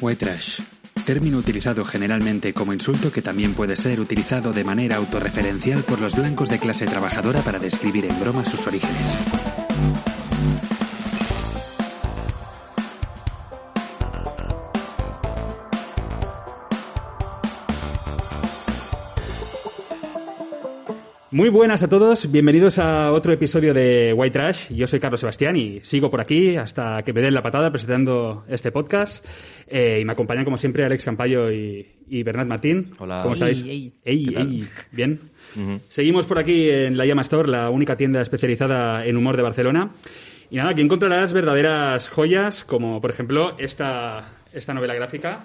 White. Término utilizado generalmente como insulto que también puede ser utilizado de manera autorreferencial por los blancos de clase trabajadora para describir en broma sus orígenes. Muy buenas a todos, bienvenidos a otro episodio de White Trash. Yo soy Carlos Sebastián y sigo por aquí hasta que me den la patada presentando este podcast. Eh, y me acompañan, como siempre, Alex Campayo y, y Bernat Martín. Hola. ¿Cómo estáis? Ey, Ey, ¿Qué tal? ey. Bien. Seguimos por aquí en la Llama Store, la única tienda especializada en humor de Barcelona. Y nada, aquí encontrarás verdaderas joyas, como por ejemplo esta, esta novela gráfica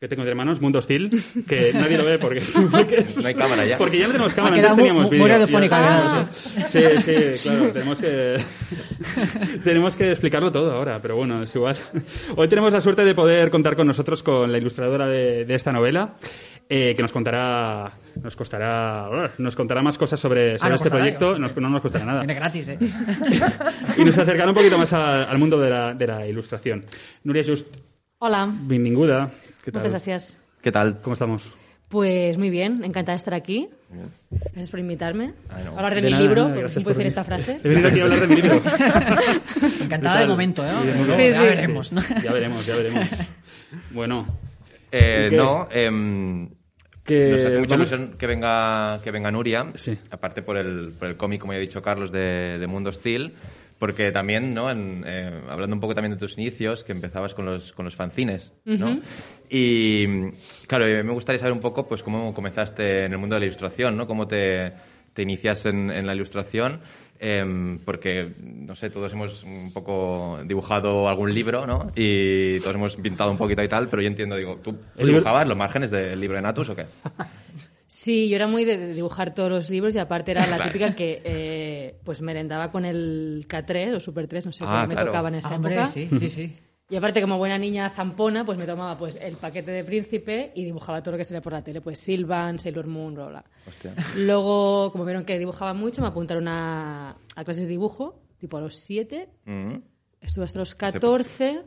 que tengo entre manos, Mundo Hostil, que nadie lo ve porque, porque es- No hay cámara ya. Porque ya no tenemos cámara, antes teníamos vídeo. quedamos, Sí, sí, claro, tenemos que, tenemos que explicarlo todo ahora, pero bueno, es igual. Hoy tenemos la suerte de poder contar con nosotros con la ilustradora de, de esta novela, eh, que nos contará, nos costará, nos contará más cosas sobre, sobre no este costará, proyecto, nos- no nos costará nada. Viene gratis, ¿eh? Y nos acercará un poquito más a- al mundo de la, de la ilustración. Nuria Just, Hola, benvinguda. ¿Qué tal? muchas gracias. ¿Qué tal? ¿Cómo estamos? Pues muy bien, encantada de estar aquí. Gracias por invitarme. Ay, no. Hablar de, De mi nada, libro, nada, porque gracias no puedo por decir esta frase. He venido aquí a hablar de mi libro. Encantada ¿Qué de momento, ¿eh? Sí, ya sí. veremos, ¿no? Ya veremos, ya veremos. Bueno, Eh, no, em, que nos hace mucha ilusión que venga, que venga Nuria, Sí. aparte por el, por el cómic, como ya ha dicho Carlos, de, de Mundo Hostil, porque también, ¿no? En, eh, hablando un poco también de tus inicios, que empezabas con los, con los fanzines, ¿no? Y, claro, eh, me gustaría saber un poco, pues, cómo comenzaste en el mundo de la ilustración, ¿no? Cómo te, te inicias en, en la ilustración, em, porque, no sé, todos hemos un poco dibujado algún libro, ¿no? Y todos hemos pintado un poquito y tal, pero yo entiendo, digo, ¿tú, tú dibujabas los márgenes del libro de Natus o qué? Sí, yo era muy de dibujar todos los libros y aparte era la Claro. típica que eh, pues merendaba con el K3 o Super 3, no sé Ah, qué me tocaba en esa Ah, Hombre, época. sí, sí, sí. Y aparte, como buena niña zampona, pues me tomaba pues el paquete de Príncipe y dibujaba todo lo que salía por la tele, pues Sylvan, Sailor Moon, bla, bla. Hostia. Luego, como vieron que dibujaba mucho, me apuntaron a, a clases de dibujo, tipo a los 7, Mm, estuve hasta los 14.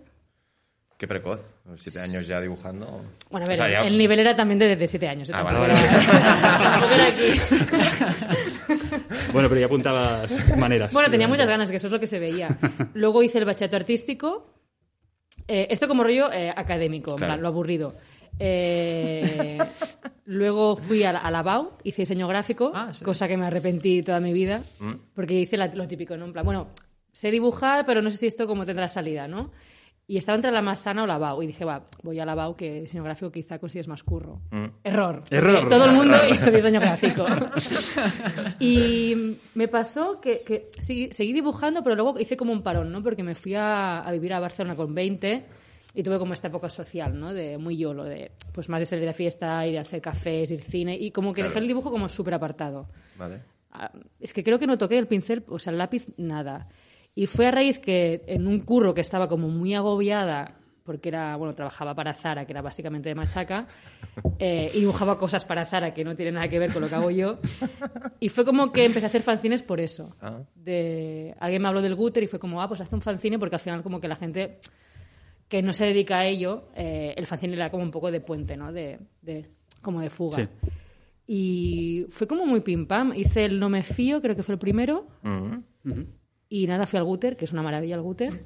Qué precoz, siete años ya dibujando. Bueno, a ver, O sea, ya- el nivel era también de, de 7 años. ¿eh? Ah, vale, era- aquí. Bueno, pero ya apuntabas maneras. Bueno, tenía muchas ganas, que eso es lo que se veía. Luego hice el bachillerato artístico. Eh, esto como rollo eh, académico, en Claro. plan, lo aburrido. Eh, luego fui a la, a la BAU, hice diseño gráfico, Ah, sí. cosa que me arrepentí toda mi vida, Mm. porque hice la- lo típico, ¿no? En plan, bueno, sé dibujar, pero no sé si esto cómo tendrá salida, ¿no? Y estaba entre la más sana o la BAU. Y dije, va, voy a la BAU, que diseño gráfico quizá consigues más curro. Mm. Error. Error. Todo el mundo hizo diseño gráfico. y me pasó que, que seguí, seguí dibujando, pero luego hice como un parón, ¿no? Porque me fui a, a vivir a Barcelona con 20 y tuve como esta época social, ¿no? De muy yolo, de pues más de salir de fiesta y de hacer cafés, ir cine y como que Claro. dejé el dibujo como súper apartado. Vale. Ah, Es que creo que no toqué el pincel, o sea, el lápiz, nada. Y fue a raíz que en un curro que estaba como muy agobiada, porque era, bueno, trabajaba para Zara, que era básicamente de machaca, eh, y dibujaba cosas para Zara que no tienen nada que ver con lo que hago yo. Y fue como que empecé a hacer fanzines por eso. Ah. De, alguien me habló del Guter y fue como, ah, pues haz un fanzine, porque al final como que la gente que no se dedica a ello, eh, el fanzine era como un poco de puente, ¿no? De, de- como de fuga. Sí. Y fue como muy pim pam. Hice el No me fío, creo que fue el primero. Y nada, fui al Guter, que es una maravilla el Guter.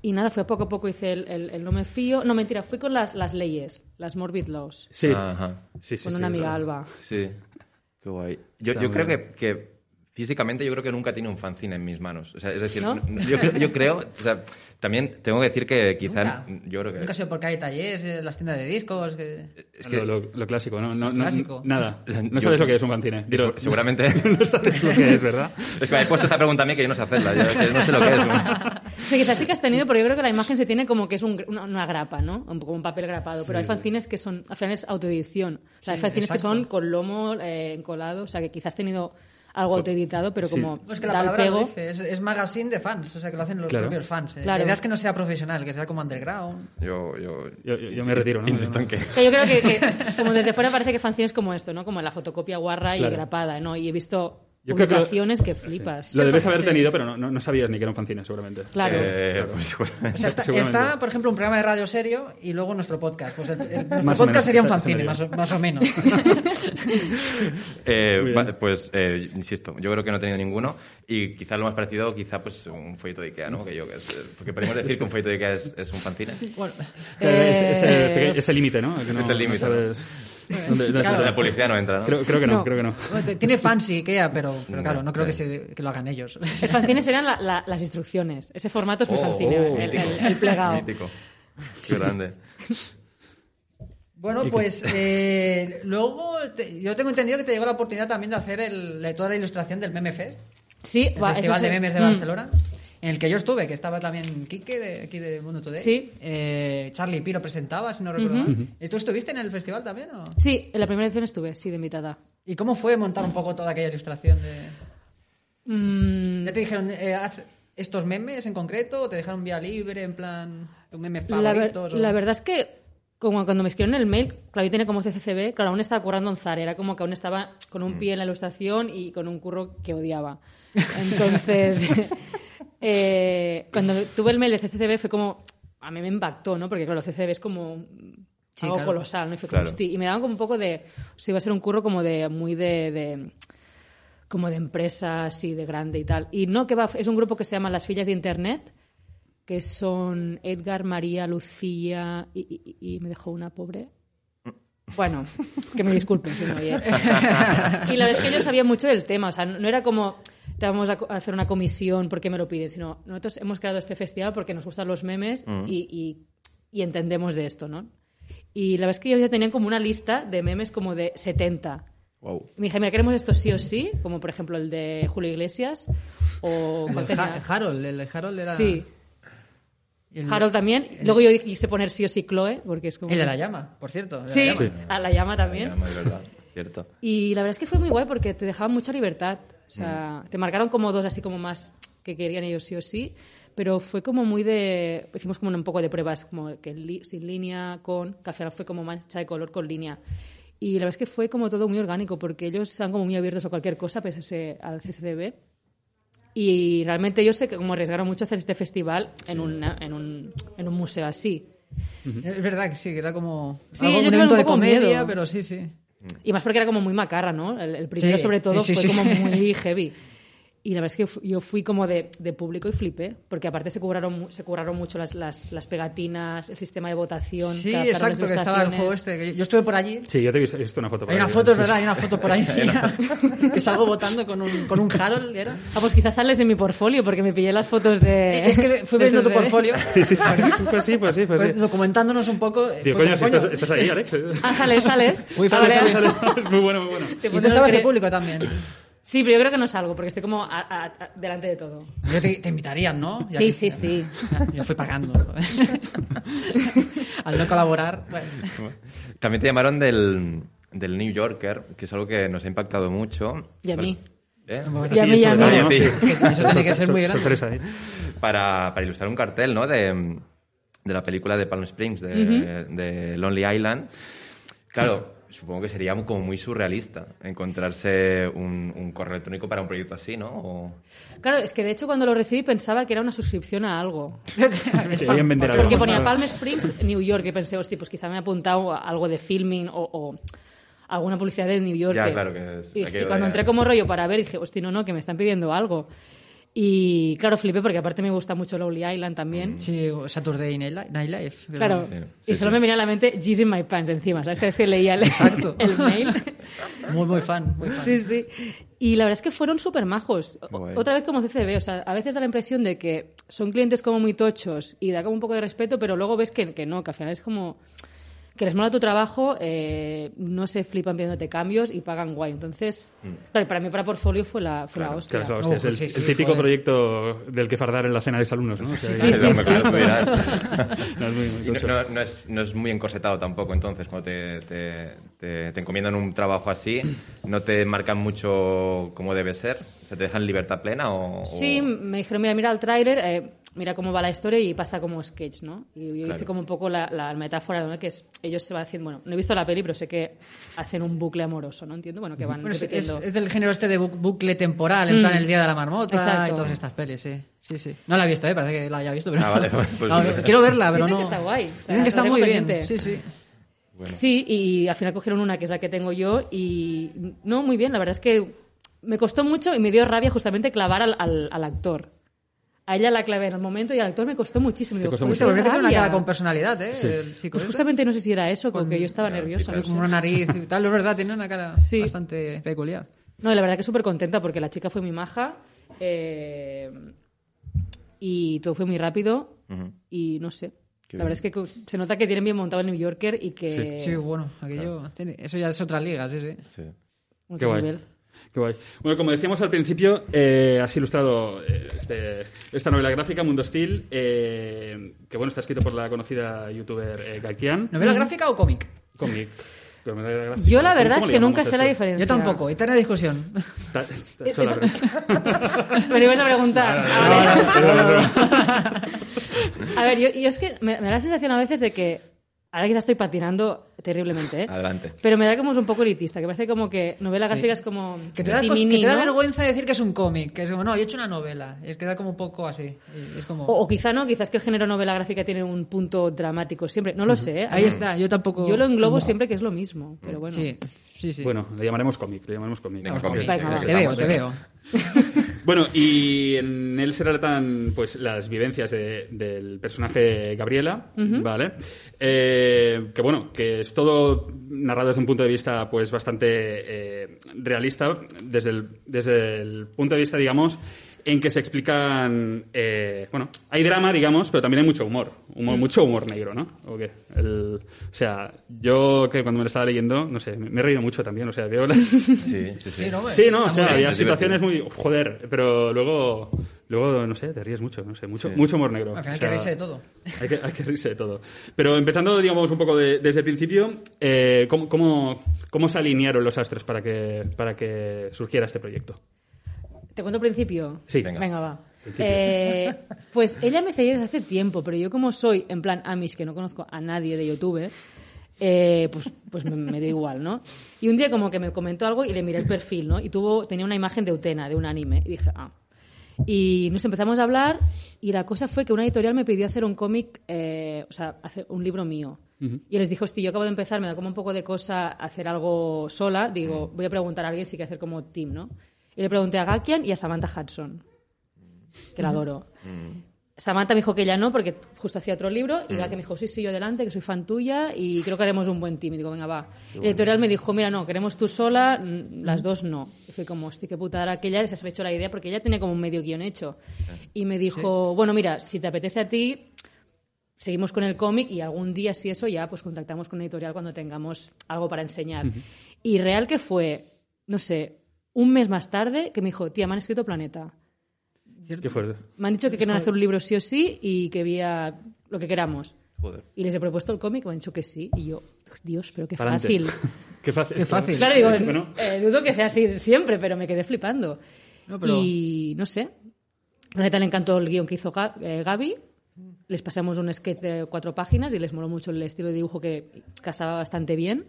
Y nada, fue poco a poco hice el, el- el No me fío. No, mentira, fui con las, las leyes, las Morbid Laws, Sí. Ajá. sí, sí. con sí, una amiga. Alba. Sí. Qué guay. Yo, yo creo que, que físicamente yo creo que nunca he tenido un fanzine en mis manos. O sea, es decir, ¿No? yo, creo- yo creo, o sea, también tengo que decir que quizá, Nunca. yo creo que... Nunca ha sido porque hay talleres, eh, las tiendas de discos. Que... es que Lo, lo- lo clásico, ¿no? no, no- Clásico. Nada. No Yo- sabes lo que es un fanzine. Dilo. se- seguramente... no sabes lo que es, ¿verdad? es que me he puesto esta pregunta a mí que yo no sé hacerla. Yo que no sé lo que es. ¿no? Sí, quizás sí que has tenido, pero yo creo que la imagen se tiene como que es un- una, una grapa, ¿no? Un, como un papel grapado. pero hay fanzines que son, al final es autoedición. O sea, hay Sí, fanzines que exacto. son con lomo eh, encolado, o sea, que quizás has tenido algo autoeditado, pero Sí. como Pues que la pego. dice, es, es magazine de fans, o sea que lo hacen los Claro. propios fans. eh. Claro. La idea es que no sea profesional, que sea como underground. Yo, yo, Yo- yo- yo me retiro, ¿no? Insisto en que... Que yo creo que, que como desde fuera parece que fanzines como esto, ¿no? Como la fotocopia guarra y grapada, ¿no? Y he visto Yo creo que lo- publicaciones que, flipas. Lo debes haber tenido, pero no, no, no sabías ni que era un fanzine, seguramente. Claro. Eh, Claro. pues seguramente. O sea, está, Seguramente. está, por ejemplo, un programa de radio serio y luego nuestro podcast. Pues el- el- nuestro Más podcast sería un fanzine, más o, más o menos. Eh, pues, eh, insisto, yo creo que no he tenido ninguno y quizá lo más parecido, quizá pues un folleto de Ikea, ¿no? Que yo, que es, eh, porque podemos decir que un folleto de Ikea es, es un fanzine. bueno, es- Eh, ese, peque- ese límite, ¿no? Que no- Es el límite, sabes dónde- dónde Claro. está. La publicidad no entra, ¿no? Creo, creo que no, No. creo que no. tiene fancy Ikea, pero, pero claro, no creo que, se- que lo hagan ellos. El fanzine serían la- la- las instrucciones. Ese formato es mi Oh, fanzine, oh, el, el- el plegado. Mítico. Qué grande. Bueno, pues eh, luego te- yo tengo entendido que te llegó la oportunidad también de hacer el, de toda la ilustración del Meme Fest, Sí, el va, eso Festival sí. de Memes de Mm. En el que yo estuve, que estaba también Quique de aquí de Mundo Today. Sí. Eh, Charlie Piro presentaba, si no recuerdo mal. ¿Y tú estuviste en el festival también? O? Sí, en la primera edición estuve, sí, de invitada. ¿Y cómo fue montar un poco toda aquella ilustración? De... Mm, ¿Ya te dijeron eh, haz estos memes en concreto o te dejaron vía libre en plan un meme la, ver- o- la verdad es que como cuando me escribieron el mail, claro, yo tenía como CCCB, claro, aún estaba currando en Zara, era como que aún estaba con un pie en la ilustración y con un curro que odiaba. Entonces, eh, cuando tuve el mail de CCCB fue como, a mí me impactó, ¿no? Porque claro, CCCB es como Sí, algo claro. colosal, ¿no? Y fue como, y me daban como un poco de, o sea, iba a ser un curro como de, muy de, de- como de empresa así, de grande y tal. Y no, que va, es un grupo que se llama Las Fillas de Internet, que son Edgar, María, Lucía y, y- y me dejó una pobre. Bueno, que me disculpen si no oye. Y la verdad es que ellos sabían mucho del tema, o sea, no era como te vamos a hacer una comisión porque me lo piden, sino nosotros hemos creado este festival porque nos gustan los memes y, y- y entendemos de esto, ¿no? Y la verdad es que ellos ya tenían como una lista de memes como de 70. Wow. Me dije, mira, queremos esto sí o sí, como por ejemplo el de Julio Iglesias o... El. Ha- Harold, el de Harold era... Sí, el- Harold también. Luego yo quise poner sí o sí Chloe, porque es como... El de la llama, por cierto. el Sí, la llama. a la llama también. Ya, de verdad, cierto. Y la verdad es que fue muy guay porque te dejaban mucha libertad. O sea, te marcaron como dos así como más que querían ellos sí o sí, pero fue como muy de... Hicimos como un poco de pruebas, como que li- sin línea, con... que al final fue como mancha de color con línea. Y la verdad es que fue como todo muy orgánico porque ellos están como muy abiertos a cualquier cosa pese al CCCB. Y realmente ellos se como arriesgaron mucho a hacer este festival en, una- en, un, en un museo así. Es verdad que sí, que era como Sí, algo, ellos un evento un de comedia, miedo. pero sí, sí. Y más porque era como muy macarra, ¿no? El, el primero, Sí, sobre todo, sí, sí, fue como muy heavy. Y la verdad es que yo fui como de, de público y flipé, porque aparte se cobraron, se cobraron mucho las, las, las pegatinas, el sistema de votación. Sí, exacto, que estaba el juego este. yo estuve por allí. Sí, yo te he visto, una foto. por Hay una ahí. foto, es verdad, hay una foto por ahí que salgo votando con un, con un Harold, ¿era? Ah, pues quizás sales de mi portfolio, porque me pillé las fotos de... Es que fui viendo tu portfolio, Sí, sí, sí. Pues sí, pues sí, pues pues sí. documentándonos un poco. eh, Tío, fue coño, si estás, coño. estás ahí, Alex. Ah, sales, sales. Uy, Ah, sale, vale. sale. muy bueno, muy bueno. Te Y tú pones estabas de público también. Sí, pero yo creo que no salgo, porque estoy como a- a- a- delante de todo. Yo te, te invitarían, ¿no? Ya Sí, que- sí, sí. Yo fui pagando. Al no colaborar. bueno. También te llamaron del, del New Yorker, que es algo que nos ha impactado mucho. Y a mí. ¿Eh? Y a mí, y a mí. eso tiene que ser muy grande. Sorpresa, ¿eh? para, para ilustrar un cartel, ¿no? De, de la película de Palm Springs, de, de Lonely Island. Claro, supongo que sería como muy surrealista encontrarse un, un correo electrónico para un proyecto así, ¿no? O- Claro, es que de hecho cuando lo recibí pensaba que era una suscripción a algo. Querían vender algo. Porque ponía Palm Springs, New York, y pensé, hostia, pues quizá me he apuntado a algo de filming o, o alguna publicidad de New York. Ya, claro, que es y, y cuando entré como rollo para ver, dije, hostia, no, no, que me están pidiendo algo. Y claro, flipé porque aparte me gusta mucho Lonely Island también. Sí, Saturday Night Li- Night Live. Claro, Sí, y solo sí. me venía a la mente G's in my pants encima, ¿sabes? Que decir, leía el, Exacto. el mail. Muy, muy fan. Muy fan. Sí, sí. Y la verdad es que fueron súper majos. Otra vez como CCB, o sea, a veces da la impresión de que son clientes como muy tochos y da como un poco de respeto, pero luego ves que, que no, que al final es como que les mola tu trabajo, eh, no se flipan pidiéndote cambios y pagan guay. Entonces, claro, y para mí para portfolio fue la, fue la Claro, hostia. claro, es la hostia. Oh, es el, sí, sí, el típico joder. proyecto del que fardar en la cena de alumnos, ¿no? O sea, Sí, sí, claro. No, es muy, encorsetado tampoco, entonces, cuando te, te, te- te encomiendan un trabajo así, ¿no te marcan mucho cómo debe ser? ¿Se te dejan libertad plena o...? o- Sí, me dijeron, mira, mira el tráiler. eh, mira cómo va la historia y pasa como sketch, ¿no? Y yo hice Claro. como un poco la, la metáfora, ¿no? Que es, ellos se van haciendo, bueno, no he visto la peli, pero sé que hacen un bucle amoroso, ¿no? Entiendo, bueno, que van Bueno, es, es- repitiendo. es del género este de bu- bucle temporal, en Mm. plan el día de la marmota Exacto. y todas estas pelis, sí. Sí, sí. No la he visto, ¿eh? Parece que la haya visto, pero... Ah, vale, pues- No, quiero verla, pero Dicen no... que está guay, o sea, Dicen que está muy bien. Sí, sí. Sí, y al final cogieron una que es la que tengo yo y no, muy bien, la verdad es que me costó mucho y me dio rabia justamente clavar al, al- al actor. A ella la clavé en el momento y al actor me costó muchísimo. Digo, costó "Joder, mucho. Pero que tiene una rabia". cara con personalidad, ¿eh? El chico Pues justamente no sé si era eso, porque yo estaba nerviosa. No como una nariz y tal, es verdad, tiene una cara Sí. bastante peculiar. No, y la verdad que súper contenta porque la chica fue muy maja eh, y todo fue muy rápido y no sé. Qué la verdad es que se nota que tienen bien montado el New Yorker y que... Sí, bueno, aquello... tiene- eso ya es otra liga, sí, sí. Sí. mucho Qué nivel. Guay. Bueno, como decíamos al principio, eh, has ilustrado eh, este- esta novela gráfica, Mundo Steel, eh, que bueno, está escrito por la conocida youtuber eh, Gakian. ¿Novela gráfica o cómic? Cómic. Yo la ¿Cómo- verdad es que nunca sé la diferencia. Yo tampoco, eterna discusión. Me lo ibas a preguntar. A ver, yo, yo es que me, me da la sensación a veces de que ahora quizás estoy patinando terriblemente, ¿eh? Adelante. Pero me da como es un poco elitista, que parece como que novela gráfica es como Que te da, cos- timini, que te da ¿no? vergüenza decir que es un cómic. Que es como, no, yo he hecho una novela. Y es que da como un poco así. Y Es como... O, o quizá no, quizás que el género novela gráfica tiene un punto dramático siempre. No lo sé, ¿eh? Ahí está, yo tampoco... Yo lo englobo siempre que es lo mismo, pero bueno. Sí, sí, sí. Bueno, le llamaremos cómic, le llamaremos cómic. Venga. Venga, te veo, estamos, te veo. Bueno, y en él se relatan pues las vivencias de- del personaje Gabriela, ¿vale? Eh, que bueno, que es todo narrado desde un punto de vista pues bastante eh, realista, desde el, desde el punto de vista, digamos, en que se explican, eh, bueno, hay drama, digamos, pero también hay mucho humor, humor mucho humor negro, ¿no? ¿O qué? El- o sea, yo que cuando me lo estaba leyendo, no sé, me, me he reído mucho también, o sea, veo las... Sí, sí, sí. Sí, ¿no? Sí, no, o sea, había situaciones muy... Joder, pero luego, luego, no sé, te ríes mucho, no sé, mucho, Sí. mucho humor negro. Al final O hay que sea, reírse de todo. Hay que, hay que reírse de todo. Pero empezando, digamos, un poco de- desde el principio, eh, ¿cómo, cómo, cómo se alinearon los astros para que, para que surgiera este proyecto? ¿Te cuento principio? Sí. Venga. va. Principio. Eh, pues ella me seguía desde hace tiempo, pero yo como soy en plan Amish, que no conozco a nadie de YouTube, eh, pues, pues me, me da igual, ¿no? Y un día como que me comentó algo y le miré el perfil, ¿no? Y tuvo, tenía una imagen de Utena, de un anime. Y dije, ah. Y nos empezamos a hablar y la cosa fue que una editorial me pidió hacer un cómic, eh, o sea, hacer un libro mío. Y yo les dije, hostia, yo acabo de empezar, me da como un poco de cosa hacer algo sola. Digo, voy a preguntar a alguien si quiere hacer como team, ¿no? Y le pregunté a Gakian y a Samantha Hudson, que la adoro. Samantha me dijo que ella no, porque justo hacía otro libro, y Gakian me dijo, sí, sí, yo adelante, que soy fan tuya, y creo que haremos un buen team. Y digo, venga, va. Y la editorial me dijo, mira, no, queremos tú sola, mm, las dos no. Y fui como, hostia, qué putada era que ella se había hecho la idea, porque ella tenía como un medio guion hecho. Y me dijo, bueno, mira, si te apetece a ti, seguimos con el cómic y algún día, si eso, ya pues contactamos con la editorial cuando tengamos algo para enseñar. Y real que fue, no sé, un mes más tarde que me dijo, tía, me han escrito Planeta. Qué fuerte. Me han dicho que quieren hacer un libro sí o sí y que había lo que queramos. Joder. Y les he propuesto el cómic, me han dicho que sí. Y yo, Dios, pero qué Pa'lante. fácil. Qué fácil. Qué fácil. Claro, digo, Bueno, eh, dudo que sea así siempre, pero me quedé flipando. No, pero- Y no sé. A neta le encantó el guion que hizo eh, Gaby. Les pasamos un sketch de cuatro páginas y les moló mucho el estilo de dibujo que casaba bastante bien.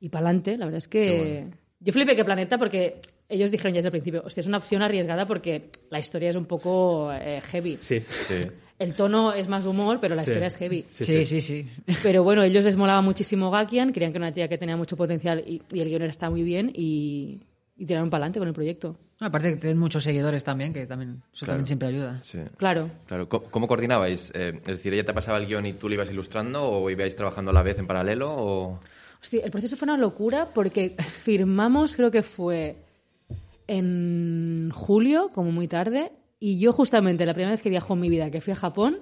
Y para adelante, la verdad es que. Yo flipé que Planeta porque ellos dijeron ya desde el principio, hostia, es una opción arriesgada porque la historia es un poco eh, heavy. sí. Sí. El tono es más humor, pero la Sí. historia es heavy. Sí, Sí, sí. sí, sí. Pero bueno, ellos les molaba muchísimo Gakian, creían que era una tía que tenía mucho potencial y, y el guion está muy bien y, y tiraron para adelante con el proyecto. Aparte que tienen muchos seguidores también, que también eso Claro. también siempre ayuda. Sí. Claro. Claro, ¿cómo, cómo coordinabais? Eh, es decir, ¿ella te pasaba el guion y tú lo ibas ilustrando o ibais trabajando a la vez en paralelo? O... Hostia, el proceso fue una locura porque firmamos, creo que fue en julio, como muy tarde, y yo justamente la primera vez que viajó en mi vida, que fui a Japón,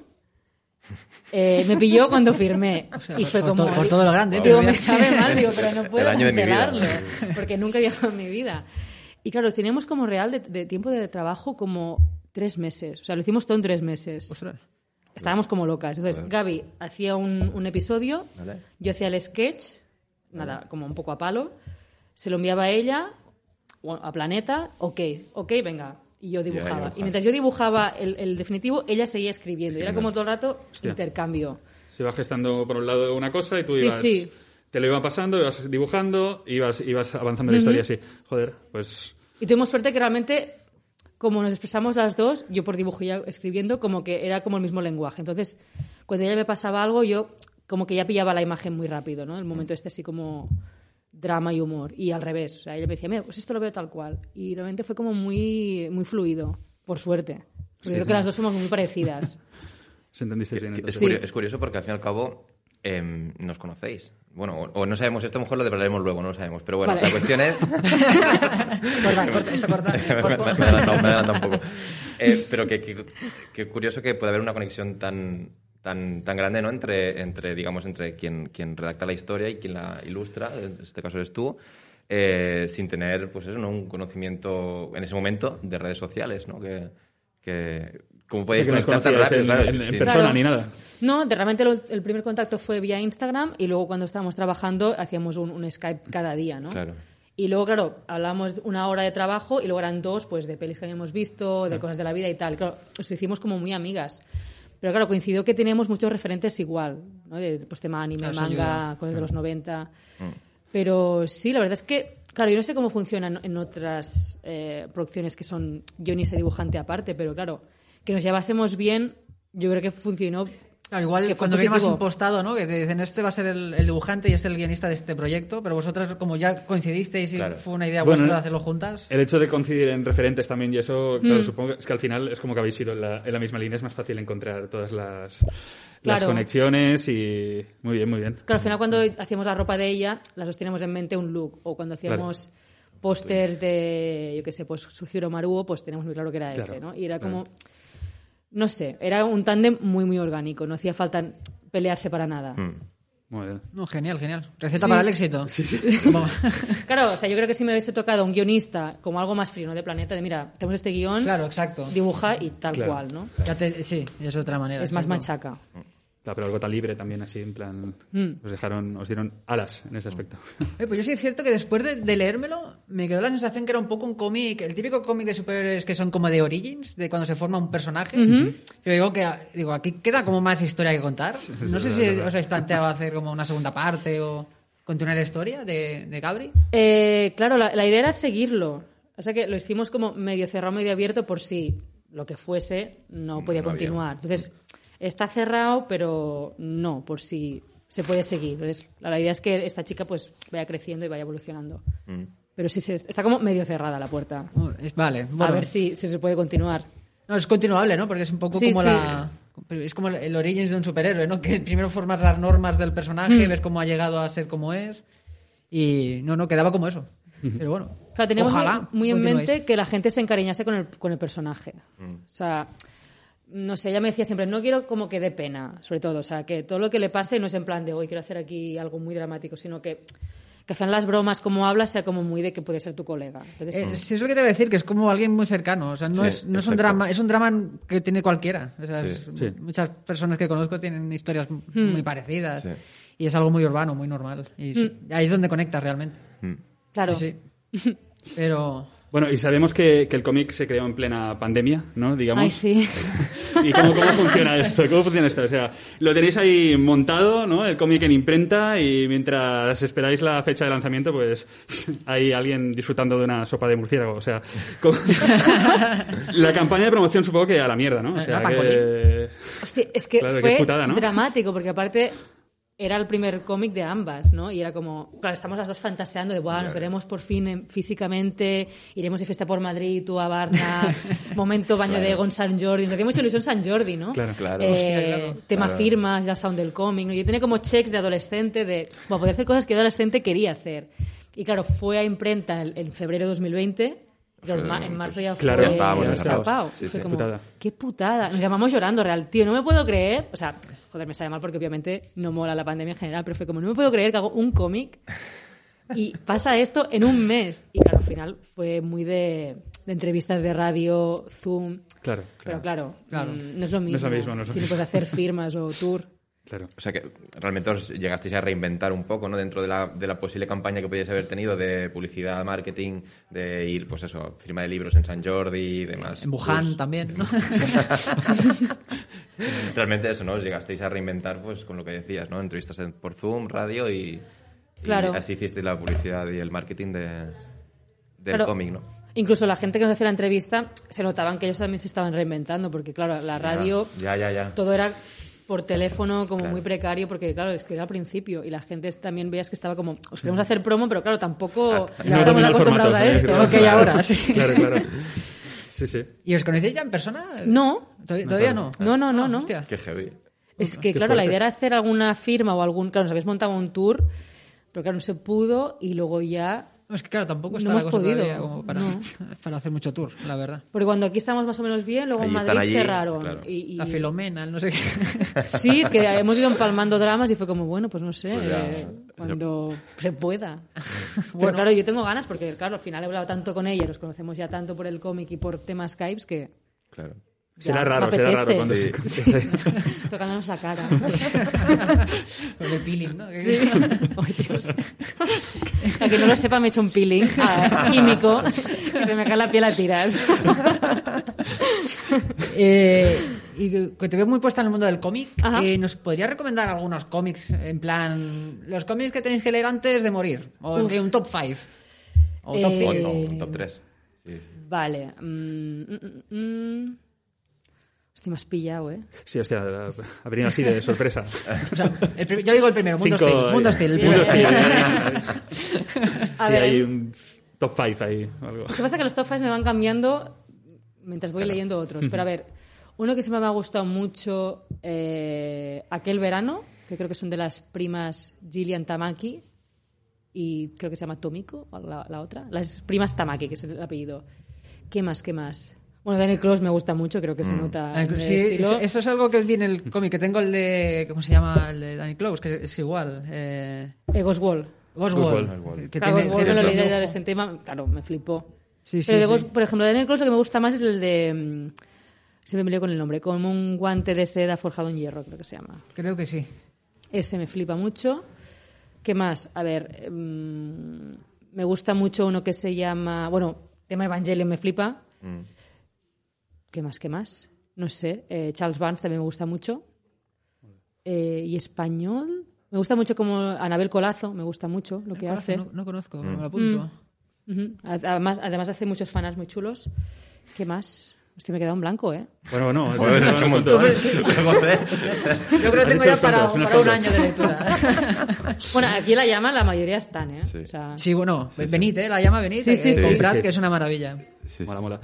eh, me pilló cuando firmé. sea, y por- fue por como... todo- por todo lo grande, Digo, me sabe mal, digo, pero no puedo cancelarlo, porque nunca he viajado en mi vida. Y claro, teníamos como real de, de tiempo de trabajo como tres meses. O sea, lo hicimos todo en tres meses. Ostras. Estábamos como locas. Entonces, Gaby hacía un, un episodio, Vale. yo hacía el sketch, nada, como un poco a palo, se lo enviaba a ella, a Planeta, ok, ok, venga. y yo dibujaba. Y mientras yo dibujaba el, el definitivo, ella seguía escribiendo. Y era como todo el rato intercambio. Se iba gestando por un lado una cosa y tú Sí, ibas... sí. Te lo iba pasando, ibas dibujando, ibas, ibas avanzando la historia así. Joder, pues... Y tuvimos suerte que realmente, como nos expresamos las dos, yo por dibujo y escribiendo, como que era como el mismo lenguaje. Entonces, cuando ella me pasaba algo, yo como que ya pillaba la imagen muy rápido, ¿no? El momento este así como drama y humor. Y al revés. O sea, ella me decía, mira, pues esto lo veo tal cual. Y realmente fue como muy, muy fluido, por suerte. Porque Sí, creo que ¿no? las dos somos muy parecidas. ¿Se entendiste bien Es? Sí. es curioso porque al fin y al cabo em, nos conocéis. Bueno, o, o no sabemos, esto a lo mejor lo develaremos luego, no lo sabemos. Pero bueno, Vale. la cuestión es... Corta, corta, esto corta. me, adelantado un poco. Eh, pero que, que- que curioso que puede haber una conexión tan tan, tan grande, ¿no? Entre, entre digamos, entre quien, quien redacta la historia y quien la ilustra, en este caso eres tú, eh, sin tener, pues eso, ¿no? Un conocimiento en ese momento de redes sociales, ¿no? Que, que como O sea, puedes que rápido, en, claro, en- en sí. persona Claro. ni nada. No, de, realmente lo- el primer contacto fue vía Instagram y luego cuando estábamos trabajando hacíamos un, un Skype cada día, ¿no? Claro. Y luego, claro, hablábamos una hora de trabajo y luego eran dos, pues, de pelis que habíamos visto, de cosas de la vida y tal. Claro, nos hicimos como muy amigas. Pero claro, coincidió que teníamos muchos referentes igual, ¿no? De, pues, tema anime, eso manga, ayuda. cosas de los 90. Pero sí, la verdad es que, claro, yo no sé cómo funciona en, en otras eh, producciones que son guionista y dibujante aparte, pero claro, que nos llevásemos bien, yo creo que funcionó. Claro, igual cuando viene más impostado, ¿no? Que te dicen, este va a ser el, el dibujante y este el guionista de este proyecto, pero vosotras, como ya coincidisteis y Claro. fue una idea Bueno, vuestra de hacerlo juntas. El hecho de coincidir en referentes también, y eso, Mm. claro, supongo que es que al final es como que habéis ido en la, en la misma línea, es más fácil encontrar todas las, las Claro. conexiones y... Muy bien, muy bien. Claro, al final cuando hacíamos la ropa de ella, las dos teníamos en mente un look. O cuando hacíamos pósters de, yo qué sé, pues Sugiro Maruo, pues teníamos muy claro que era Claro, ese, ¿no? Y era como, no sé, era un tándem muy, muy orgánico. No hacía falta pelearse para nada. Mm. Muy bien. No, genial, genial. Receta Sí. para el éxito. Sí, sí. Claro, o sea, yo creo que si me hubiese tocado un guionista como algo más frío, ¿no? De planeta, de mira, tenemos este guion, Claro, exacto. dibuja y tal Claro. cual, ¿no? Ya te- sí, es otra manera. Es más machaca. Claro, pero algo tan libre también, así, en plan... Mm. Os dejaron, os dieron alas en ese aspecto. Eh, pues yo sí es cierto que después de, de leérmelo me quedó la sensación que era un poco un cómic, el típico cómic de superhéroes que son como de Origins, de cuando se forma un personaje. Yo digo que digo, aquí queda como más historia que contar. No sé si os habéis planteado hacer como una segunda parte o continuar la historia de, de Gabri. Eh, claro, la, la idea era seguirlo. O sea que lo hicimos como medio cerrado, medio abierto por si lo que fuese no podía No había. continuar. Entonces, está cerrado, pero no, por si se puede seguir. Entonces, la, la idea es que esta chica pues vaya creciendo y vaya evolucionando. Mm. Pero sí, se, está como medio cerrada la puerta. Vale, A bueno. ver si, si se puede continuar. No, es continuable, ¿no? Porque es un poco Sí, como sí. la... Es como el- el Origins de un superhéroe, ¿no? Que primero formas las normas del personaje, Mm. ves cómo ha llegado a ser como es. Y no, no, quedaba como eso. Pero bueno. Claro, teníamos muy, ojalá muy en mente que la gente se encariñase con el, con el personaje. Mm. O sea, no sé, ella me decía siempre, no quiero como que dé pena, sobre todo. O sea, que todo lo que le pase no es en plan de hoy quiero hacer aquí algo muy dramático, sino que, que al final las bromas, como hablas, sea como muy de que puede ser tu colega. Entonces, Eh, sí, es lo que te voy a decir, que es como alguien muy cercano. O sea, no, Sí, es, no es un drama, es un drama que tiene cualquiera. O sea, es- Sí. muchas personas que conozco tienen historias muy parecidas. Sí. Y es algo muy urbano, muy normal. Y sí, ahí es donde conectas realmente. Mm. claro. Sí, sí. Pero. Bueno, y sabemos que, que el cómic se creó en plena pandemia, ¿no? Digamos. Ay, sí. ¿Y cómo, cómo funciona esto? ¿Cómo funciona esto? O sea, lo tenéis ahí montado, ¿no? El cómic en imprenta y mientras esperáis la fecha de lanzamiento, pues hay alguien disfrutando de una sopa de murciélago. O sea, ¿cómo- la campaña de promoción supongo que a la mierda, ¿no? O sea, que... Hostia, es que Claro, fue putada, ¿no? dramático, porque aparte era el primer cómic de ambas, ¿no? Y era como, claro, estamos las dos fantaseando de, Buah, nos veremos por fin en- físicamente, iremos de fiesta por Madrid, tú a Barna, momento baño de Egon San Jordi, nos hacía mucha ilusión San Jordi, ¿no? Claro, claro. Eh, Hostia, claro. Tema Claro. firmas, ya sound del cómic, ¿no? Yo tenía como checks de adolescente de, bueno, poder hacer cosas que yo adolescente quería hacer. Y claro, fue a imprenta en, en febrero de 2020. y claro, en ma- en marzo ya fue Claro, ya estábamos ya encerrados. chapao. Sí, Fue sí. como, Putada. qué putada. Nos llamamos llorando, real, tío. No me puedo creer. O sea, joder, me sale mal porque obviamente no mola la pandemia en general, pero fue como, no me puedo creer que hago un cómic y pasa esto en un mes. Y claro, al final fue muy de, de entrevistas de radio, Zoom. Claro, Pero claro. claro, Claro. mm, no es lo mismo. No es lo mismo, no es lo si no puedes hacer firmas o tour. Claro. O sea que realmente os llegasteis a reinventar un poco, ¿no? Dentro de la, de la posible campaña que podíais haber tenido de publicidad, marketing, de ir, pues eso, firma de libros en San Jordi y demás. En Wuhan Pues, también, ¿no? realmente eso, ¿no? Os llegasteis a reinventar, pues, con lo que decías, ¿no? Entrevistas en- por Zoom, radio y, y Claro. así hicisteis la publicidad y el marketing de, del cómic, ¿no? Incluso la gente que nos hacía la entrevista se notaban que ellos también se estaban reinventando, porque claro, la radio, Ya, ya, ya. todo era por teléfono como Claro. muy precario, porque claro, es que era al principio y la gente también veías que estaba como, os queremos hacer promo, pero claro, tampoco Hasta- ya No estamos acostumbrados formato, a esto. Claro. Ok, ahora, sí. Claro, claro. Sí, sí. ¿Y os conocéis ya en persona? No, ¿Todavía, todavía no? no, no, no, Ah, no. hostia. Qué heavy. Es que, Qué claro, la idea era hacer alguna firma o algún. Claro, nos habéis montado un tour, pero claro, no se pudo y luego ya. No, es que claro, tampoco No está hemos la cosa podido, todavía como para, no. para hacer mucho tour, la verdad. Porque cuando aquí estamos más o menos bien, luego en Madrid allí, cerraron. claro. Y, y- La Filomena, el no sé qué. Sí, es que hemos ido empalmando dramas y fue como, bueno, pues no sé, Pues ya. eh, cuando se pueda. Bueno, claro, yo tengo ganas porque, claro, al final he hablado tanto con ella, nos conocemos ya tanto por el cómic y por temas Skypes que Claro. Ya, Será raro, será raro cuando Sí. se... tocándonos la cara. Lo de peeling, ¿no? Sí. Ay, Dios. A que no lo sepa, me he hecho un peeling ah, químico y se me cae la piel a tiras. Eh, y que te veo muy puesta en el mundo del cómic. Eh, ¿Nos podrías recomendar algunos cómics? En plan, los cómics que tenéis que leer antes de morir. O que un top 5. O top Eh, 5. O, o un top 3. Sí. Vale. mm, mm, mm, me has pillado, ¿eh? Sí, hostia, ha venido así de sorpresa. O sea, el prim- yo digo el primero, Mundo Cinco- Steel. Mundo Steel, el Mundo primero. Steel. A Sí, ver, hay un top 5 ahí. Algo. Lo que pasa es que los top fives me van cambiando mientras voy leyendo otros. Pero a ver, uno que siempre me ha gustado mucho, eh, aquel verano, que creo que son de las primas Gillian Tamaki y creo que se llama Tomiko, la, la otra. Las primas Tamaki, que es el apellido. ¿Qué más? ¿Qué más? Bueno, Daniel Close me gusta mucho, creo que se nota. Ah, en Sí, estilo. eso, es algo que vi en el cómic, que tengo el de... ¿Cómo se llama? El de Danny Close, que es igual. Eh, Eh, Ghost Wall. Ghost Wall. Wall. Que Claro, tiene- Ghost Wall tiene me lo leí de adolescente claro, me flipó. Sí, sí, Pero de sí. Ghost- por ejemplo, de Daniel Close lo que me gusta más es el de... mm, Siempre me lío con el nombre. Como un guante de seda forjado en hierro, creo que se llama. Creo que sí. Ese me flipa mucho. ¿Qué más? A ver, mm, me gusta mucho uno que se llama... Bueno, tema Evangelion me flipa. Mm. ¿Qué más? ¿Qué más? No sé. eh, Charles Barnes también me gusta mucho. Eh, y español... Me gusta mucho como Anabel Colazo, me gusta mucho lo que hace. No, no conozco, me lo apunto. Ujú. Además, además hace muchos fanas muy chulos. ¿Qué más? Hostia, me he quedado en blanco, ¿eh? Bueno, bueno. Joder, hecho un montón. Yo creo que tengo ya para, para un cuantos. año de lectura. Bueno, aquí la llama la mayoría están, ¿eh? Sí. O sea, Sí, bueno, venid, ¿eh? La llama venid. Sí, sí, eh, sí. comprad, Sí, sí. que es una maravilla. Sí, Mola, mola.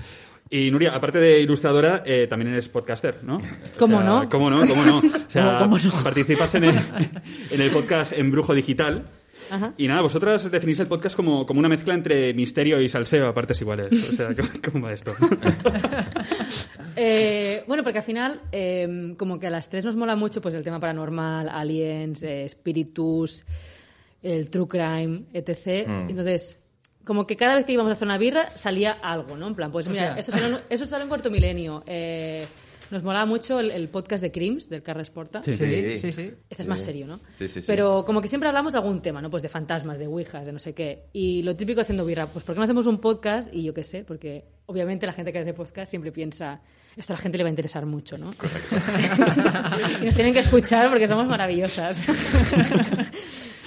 Y Nuria, aparte de ilustradora, eh, también eres podcaster, ¿no? O ¿Cómo sea, no? ¿Cómo no? ¿Cómo no? O sea, ¿Cómo- cómo no? participas en el, en el podcast Embrujo Digital. Ajá. Y nada, vosotras definís el podcast como, como una mezcla entre misterio y salseo a partes iguales. O sea, ¿cómo, cómo va esto? Eh, bueno, porque al final, eh, como que a las tres nos mola mucho pues el tema paranormal, aliens, eh, espíritus, el true crime, etc. Mm. Entonces, como que cada vez que íbamos a hacer una birra salía algo, ¿no? En plan, pues mira, eso sale, en- eso sale en cuarto milenio. Eh, nos molaba mucho el, el podcast de Crims, del Carles Porta. Sí. Sí, sí, sí. Este es más serio, ¿no? Sí, sí, sí. Pero como que siempre hablamos de algún tema, ¿no? Pues de fantasmas, de ouijas, de no sé qué. Y lo típico haciendo birra, pues ¿por qué no hacemos un podcast? Y yo qué sé, porque obviamente la gente que hace podcast siempre piensa, esto a la gente le va a interesar mucho, ¿no? y nos tienen que escuchar porque somos maravillosas.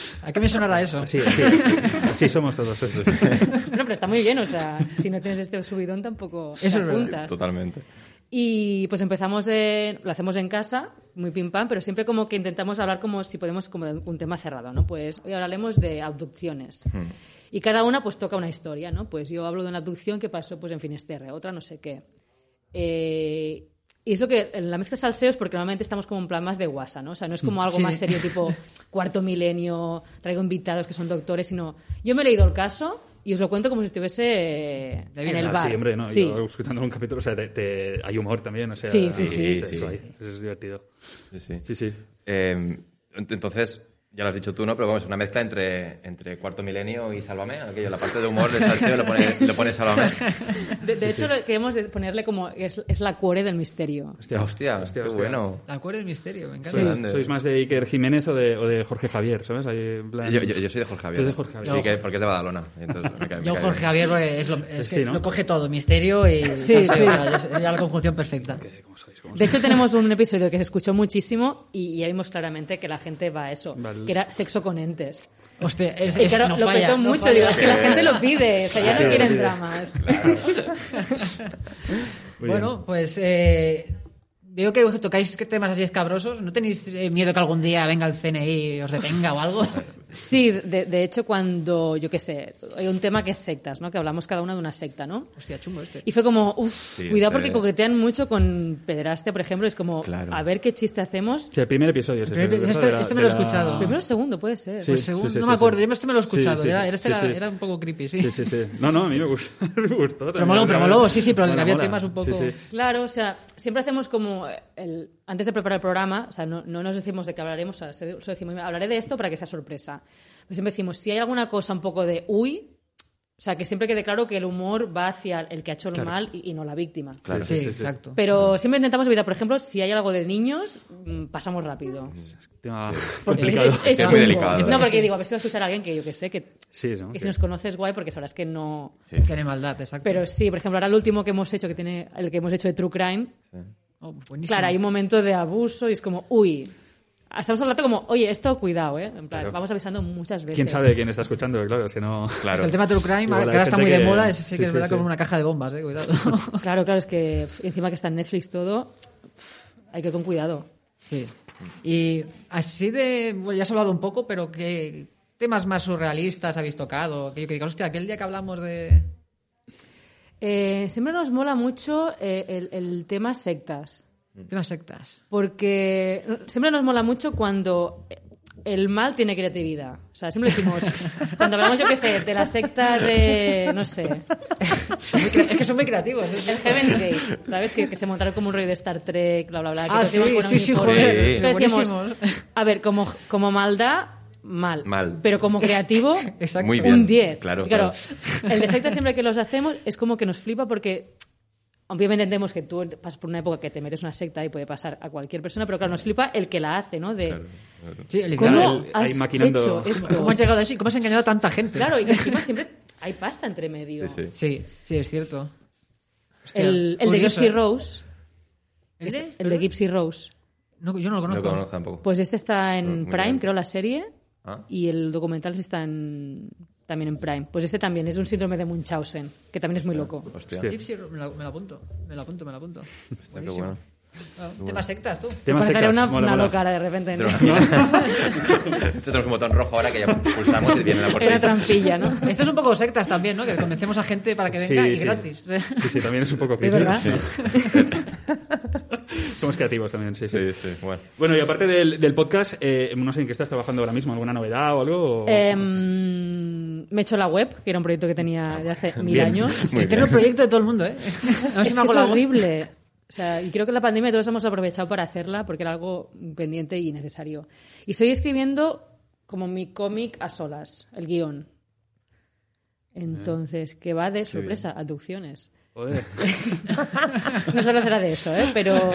¿A qué me sonará eso? Sí, sí. Así somos todos. Eso sí. bueno, pero está muy bien, o sea, si no tienes este subidón tampoco te Eso es verdad. apuntas. Totalmente. Y pues empezamos, en- lo hacemos en casa, muy pim pam, pero siempre como que intentamos hablar como si podemos, como de un tema cerrado, ¿no? Pues hoy hablaremos de abducciones. Y cada una pues toca una historia, ¿no? Pues yo hablo de una abducción que pasó pues en Finisterre, otra no sé qué. Eh, y eso que en la mezcla salseo es porque normalmente estamos como en plan más de guasa, ¿no? O sea, no es como algo Sí. más serio tipo cuarto milenio, traigo invitados que son doctores, sino yo me he leído el caso y os lo cuento como si estuviese eh, De en bien. el Ah, bar. sí, hombre, no. Sí. Yo escuchando un capítulo, o sea, te- te- hay humor también, o sea. Sí, sí, sí. Eso, Sí, sí. hay, eso es divertido. Sí, sí. Sí, sí. Eh, ent- entonces, Ya lo has dicho tú, ¿no? Pero vamos, es una mezcla entre, entre Cuarto Milenio y Sálvame. Aquello, la parte de humor del salseo lo pone, lo pone Sálvame. De, de hecho, lo- queremos ponerle como. Es, es la cuore del misterio. Hostia, Hostia, hostia, qué hostia. bueno. La cuore del misterio, me encanta. Sí. ¿Sois, más de Iker Jiménez o de, o de Jorge Javier, ¿sabes? Ahí, en plan- Yo, yo, yo soy de Jorge Javier. Tú de Jorge Javier. Sí, que, porque es de Badalona. entonces me cae- me Yo, cae Jorge bien. Javier, porque es, lo, es Sí, que ¿no? lo coge todo, misterio y Sí, salseo, sí. es ya la conjunción perfecta. ¿Cómo sois? ¿Cómo De hecho, tenemos un episodio que se escuchó muchísimo y ya vimos claramente que la gente va a eso, Vale. que era sexo con entes. Hostia, es, Y es- claro, no lo falla, petó no mucho, falla. digo, es que la gente lo pide, o sea, ya no quieren dramas. Muy Bueno, pues eh, veo que tocáis temas así escabrosos. ¿No tenéis eh, miedo que algún día venga el CNI y os detenga o algo? Sí, de, de hecho, cuando, yo qué sé, hay un tema que es sectas, ¿no? Que hablamos cada una de una secta, ¿no? Hostia, chungo este. Y fue como, uff, Sí, cuidado este- porque coquetean mucho con pederastia, por ejemplo, es como, Claro. a ver qué chiste hacemos. Sí, el primer episodio. es El primer- este- de la- este me lo he la- escuchado. Primero o segundo, puede ser. Sí, Pues según- sí, sí, no sí, me acuerdo, sí. yo este me lo he escuchado. Sí, sí. era, este Sí, era, sí. era un poco creepy, sí. Sí, sí, sí. No, no, a mí me gustó. me gustó Pero moló, pero moló, sí, sí, pero había temas un poco- Sí, sí. Claro, o sea, siempre hacemos como el, antes de preparar el programa, o sea, no, no nos decimos de qué hablaremos, o sea, se- solo decimos, "Mira, hablaré de esto para que sea sorpresa. Pues siempre decimos, si hay alguna cosa un poco de uy, o sea, que siempre quede claro que el humor va hacia el que ha hecho el Claro. mal y, y no la víctima. Claro. Sí, sí, sí. exacto. Pero siempre intentamos evitar, por ejemplo, si hay algo de niños, mm, pasamos rápido. Porque complicado. es- es Es muy delicado. No, porque digo, a ver si va a escuchar a alguien que yo que sé, que, Sí, ¿no? que si nos conoces guay, porque sabrás que no... Tiene maldad, exacto. Pero sí, por ejemplo, ahora el último que hemos hecho, que tiene el que hemos hecho de True Crime, Oh, buenísimo. Claro, hay un momento de abuso y es como, uy. Estamos hablando como, oye, esto cuidado, ¿eh? En plan, Claro. vamos avisando muchas veces. ¿Quién sabe quién está escuchando? Claro, es que no... Claro. El tema True Crime, que ahora está muy de que- moda, es, sí, sí, que es sí, verdad sí. como una caja de bombas, eh, cuidado. Claro, claro, es que encima que está en Netflix todo, hay que ir con cuidado. sí. Y así de, bueno, ya has hablado un poco, pero ¿qué temas más surrealistas habéis tocado? Que yo que digas, hostia, aquel día que hablamos de... Eh, siempre nos mola mucho eh, el, el tema sectas. Temas sectas. Porque siempre nos mola mucho cuando el mal tiene creatividad. O sea, siempre decimos, cuando hablamos, yo qué sé, de la secta de, no sé, es que son muy creativos. el. Heaven's Gate, ¿sabes? Que, que se montaron como un rollo de Star Trek, bla, bla, bla. que Ah, sí, sí, sí, joder, Entonces decíamos, buenísimos. a ver, como, como maldad, mal. Mal. Pero como creativo, Exacto. Muy bien. un 10. Claro, claro, claro. el de secta siempre que los hacemos es como que nos flipa porque obviamente entendemos que tú pasas por una época que te metes una secta y puede pasar a cualquier persona, pero claro, nos flipa el que la hace, ¿no? De, Sí, el ¿cómo Claro, el- ahí has maquinando. hecho esto? ¿Cómo has llegado a eso y cómo has engañado a tanta gente? Claro, y que encima siempre hay pasta entre medio. Sí, sí. Sí, sí, es cierto. Hostia, El, el de Gypsy ¿eh? Rose. ¿El este- de? el de Gypsy Rose. No, yo no lo No conozco. lo conozco tampoco. Pues este está en Prime, bien. creo, la serie. Ah. Y el documental sí está en, también en Prime. Pues este también es un síndrome de Munchausen, que también es muy loco. Hostia. Hostia. Gypsy, me lo, me lo apunto. Me lo apunto, me lo apunto. Hostia, qué Buenísimo. bueno. Ah, Temas sectas, tú. Temas sectas, una, mola, una mola. loca ahora de repente. ¿no? Esto tenemos un botón rojo ahora que ya pulsamos y viene la Era una trampilla, ¿no? Esto es un poco sectas también, ¿no? Que convencemos a gente para que venga Sí, y sí. gratis. Sí, sí, también es un poco ¿Es creepy. verdad? Somos creativos también, sí, sí. Sí, sí, bueno. Bueno, y aparte del, del podcast, eh, no sé en qué estás trabajando ahora mismo, ¿alguna novedad o algo? o- Em, me he hecho la web, que era un proyecto que tenía de hace mil Bien. años. El tener un proyecto de todo el mundo, ¿eh? Es si me que es horrible. O sea, y creo que en la pandemia todos hemos aprovechado para hacerla porque era algo pendiente y necesario. Y estoy escribiendo como mi cómic a solas, el guion. Entonces, que va de sorpresa, abducciones. Joder. No solo será de eso, ¿eh? Pero...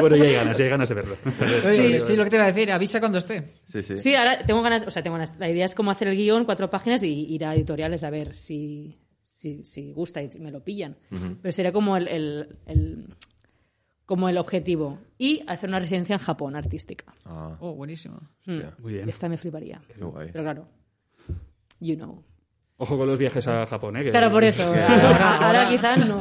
bueno, ya hay ganas, ya hay ganas de verlo. Sí, sí, lo que te iba a decir. Avisa cuando esté. Sí, sí. Sí, ahora tengo ganas, o sea, tengo ganas. La idea es como hacer el guion, cuatro páginas y ir a editoriales a ver si, si, si gusta y si me lo pillan. Pero sería como el, el- el- como el objetivo. Y hacer una residencia en Japón artística. Ah, Oh, buenísimo. Mm. Muy bien. Esta me fliparía. qué guay. Pero claro, you know. Ojo con los viajes a Japón, ¿eh? que- Claro, por eso. Ahora, quizás no.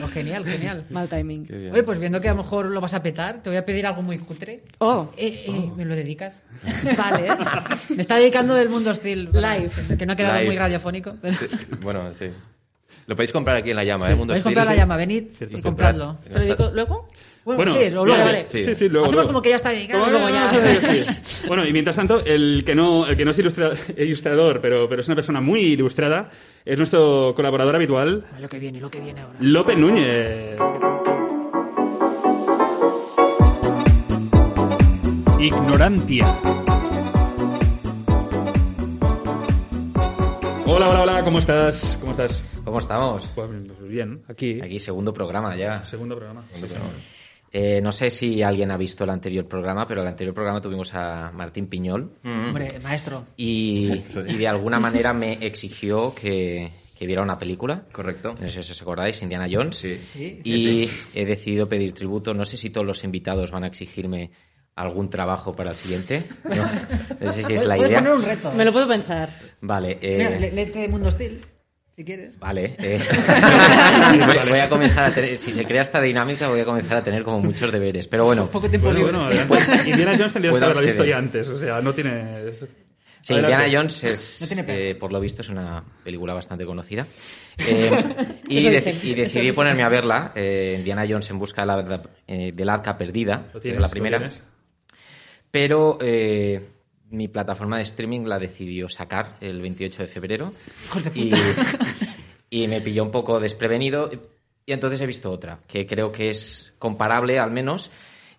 Oh, genial, genial. Mal timing. Oye, pues viendo que a lo mejor lo vas a petar, te voy a pedir algo muy cutre. Oh, Eh, eh, ¿Me lo dedicas? vale. Me está dedicando del mundo hostil. Live. Que no ha quedado Live. muy radiofónico. Pero... Bueno, sí. Lo podéis comprar aquí en La Llama, ¿eh? Mundo Podéis comprar la llama, venid Cierto, y compradlo. ¿Te lo dedico luego? Bueno, Bueno, sí, luego. vale, vale. Sí, Sí. sí, luego. Hacemos luego. como que ya está dedicado, luego ya. sí. Bueno, y mientras tanto, el que no, el que no es ilustra- ilustrador, pero, pero es una persona muy ilustrada, es nuestro colaborador habitual, Lo que viene, lo que viene ahora. Lope Núñez. Ignorantia. Hola, hola, hola, ¿cómo estás? ¿Cómo estás? ¿Cómo estamos? Pues bien, aquí. Aquí, segundo programa ya. Segundo programa. Sí, sí. Eh, no sé si alguien ha visto el anterior programa, pero el anterior programa tuvimos a Martín Piñol Hombre, maestro. y, y de alguna manera me exigió que, que viera una película. Correcto. No sé si os acordáis, Indiana Jones. Sí. Sí. Y he decidido pedir tributo. No sé si todos los invitados van a exigirme algún trabajo para el siguiente. No, no sé si es la idea. poner un reto. Me lo puedo pensar. Vale. eh, Mira, le- léete Mundo Hostil, si quieres. Vale. eh, voy, a comenzar a tener, si se crea esta dinámica, voy a comenzar a tener como muchos deberes. Pero bueno, Poco tiempo Bueno, libre. bueno, adelante. Indiana Jones tendrías que Puedo haberla visto ya antes, o sea, no tienes... sí, Adelante. Indiana Jones es, No tiene pelo. eh, por lo visto, es una película bastante conocida. Eh, y, dicen, y decidí ponerme a verla, eh, Indiana Jones en busca de la verdad, eh, del arca perdida, ¿Lo que tienes? es la ¿Lo primera. Pero eh, mi plataforma de streaming la decidió sacar el 28 de febrero. Hijos de y, puta. y me pilló un poco desprevenido. Y entonces he visto otra, que creo que es comparable al menos,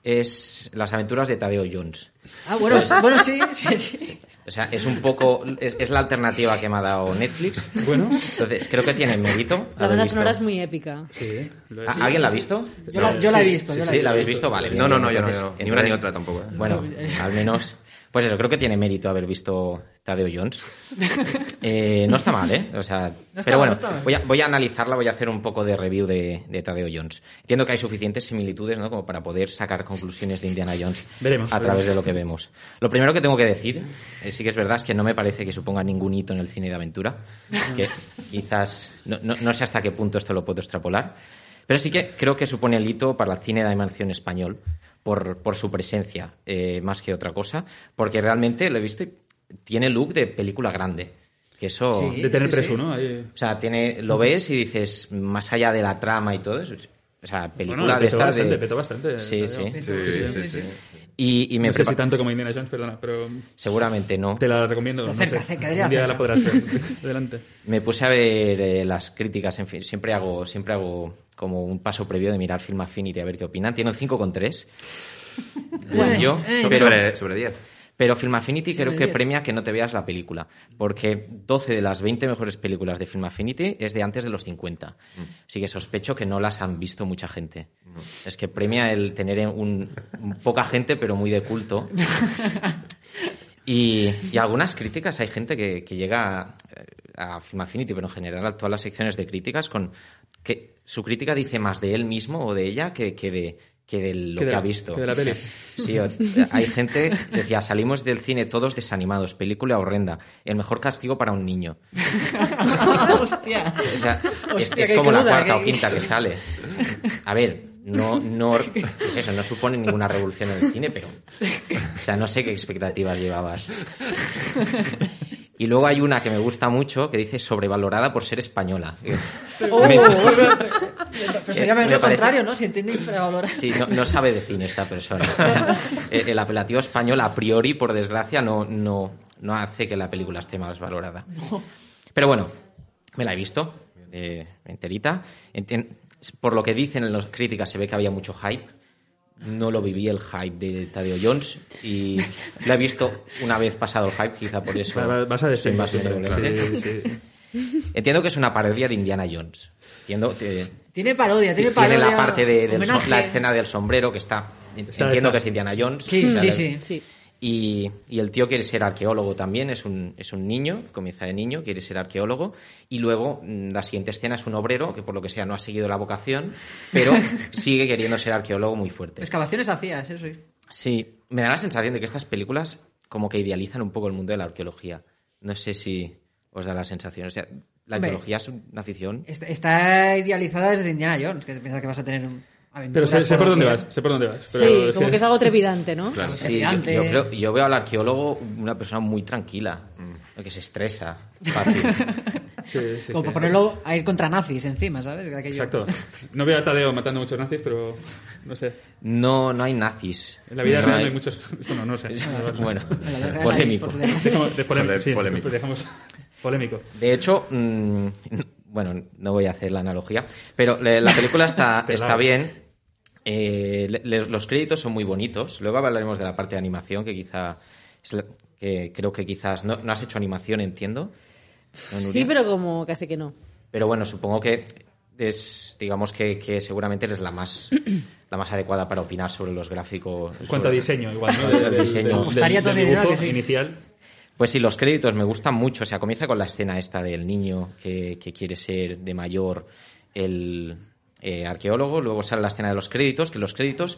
es Las aventuras de Tadeo Jones. Ah, bueno, sí, sí, sí. O sea, es un poco, es, es la alternativa que me ha dado Netflix. Bueno, Entonces, creo que tiene mérito. La banda sonora es muy épica. sí. lo es. ¿A- ¿Alguien la ha visto? Yo, la, yo la he visto, Sí, yo la sí, he la visto. habéis visto, vale. bien, No, no, no, yo no, Entonces- yo no. Ni una ni otra tampoco. ¿eh? Bueno, al menos. Pues eso, creo que tiene mérito haber visto Tadeo Jones. Eh, no está mal, ¿eh? O sea, No pero mal, bueno, no voy a, voy a analizarla, voy a hacer un poco de review de, de Tadeo Jones. Entiendo que hay suficientes similitudes, ¿no? Como para poder sacar conclusiones de Indiana Jones Veremos, a través veremos. de lo que vemos. Lo primero que tengo que decir, eh, sí que es verdad, es que no me parece que suponga ningún hito en el cine de aventura. Que quizás, no, no- no sé hasta qué punto esto lo puedo extrapolar. Pero sí que creo que supone el hito para el cine de animación español por, por su presencia, eh, más que otra cosa. Porque realmente lo he visto y tiene look de película grande. Que eso. Sí. De tener sí, preso, sí. ¿no? Ahí- O sea, tiene, lo ves y dices, más allá de la trama y todo eso. O sea, película Bueno, de petó estas bastante, de. petó bastante. Sí, sí. Tadeo. Sí, sí, sí. Y, y me No sé si tanto como Indiana Jones, perdona, pero Seguramente no. te la recomiendo. no Cerca, sé. cerca, Un día cerca. la podrás ver. Adelante. Me puse a ver eh, las críticas, en fin, siempre hago, siempre hago como un paso previo de mirar Film Affinity a ver qué opinan. Tiene un 5,3. Bueno, yo, eh, pero, Sobre, sobre 10. Pero Film Affinity creo que 10. premia que no te veas la película, porque 12 de las 20 mejores películas de Film Affinity es de antes de los 50. Así que sospecho que no las han visto mucha gente. Es que premia el tener un, un poca gente, pero muy de culto. Y, y algunas críticas, hay gente que, que llega a, a Film Affinity, pero en general a todas las secciones de críticas, con que su crítica dice más de él mismo o de ella que, que de, que de lo Que que, de la- ha visto. que de la peli. Sí, hay gente que decía, salimos del cine todos desanimados, película horrenda, el mejor castigo para un niño. Hostia. O sea, es, Hostia, es qué como la cuarta o quinta que sale. A ver, no, no, pues eso, no supone ninguna revolución en el cine, pero, o sea, no sé qué expectativas llevabas. Y luego hay una que me gusta mucho que dice sobrevalorada por ser española. Oh, Me- Pero sería Me lo parece- contrario, ¿no? Si entiende infravalorado. Sí, no, no sabe de cine esta persona. O sea, el el apelativo español, a priori, por desgracia, no, no, no hace que la película esté más valorada. Pero bueno, me la he visto eh, enterita. Por lo que dicen en las críticas, se ve que había mucho hype. No lo viví el hype de Tadeo Jones y la he visto una vez pasado el hype, quizá por eso. Va- va- Vas a decir más benevolente. Sí, sí. Entiendo que es una parodia de Indiana Jones. Entiendo que Tiene parodia, tiene tiene parodia. la parte de, del so- homenaje. la escena del sombrero que está, entiendo está. que es Indiana Jones Sí, sí, sí. Sí. Y, y el tío quiere ser arqueólogo también es un, es un niño comienza de niño quiere ser arqueólogo y luego mm, la siguiente escena es un obrero que por lo que sea no ha seguido la vocación pero sigue queriendo ser arqueólogo muy fuerte Excavaciones hacías, eso sí. sí me da la sensación de que estas películas como que idealizan un poco el mundo de la arqueología no sé si os da la sensación o sea la Hombre. arqueología es una afición Está, está idealizada desde Indiana Jones, que piensas que vas a tener un- Pero sé, sé por dónde vas, sé por dónde vas. Pero Sí, es como que- que es algo trepidante, ¿no? Claro. Sí, yo, Trepidante. yo creo- yo veo al arqueólogo una persona muy tranquila, que se estresa fácil. Sí, sí, Como sí. para ponerlo a ir contra nazis encima, ¿sabes? Aquello- Exacto. No veo a Tadeo matando muchos nazis, pero no sé. No, no hay nazis. En la vida No real no hay muchos. Bueno, no sé. Bueno, hay polémico. polémico. pues dejamos polémico. De hecho, mm, bueno, no voy a hacer la analogía, pero la película está, está bien. Eh, los créditos son muy bonitos. Luego hablaremos de la parte de animación, que quizá es la- que creo que quizás no, no has hecho animación, entiendo. Sí, pero como casi que no. Pero bueno, supongo que es, digamos que, que seguramente eres la más, la más adecuada para opinar sobre los gráficos. En cuanto a diseño, igual, ¿no? Del- diseño. del- Gustaría del dibujo sí. inicial. Pues sí, los créditos me gustan mucho. O sea, comienza con la escena esta del niño que, que quiere ser de mayor el eh, arqueólogo. Luego sale la escena de los créditos, que los créditos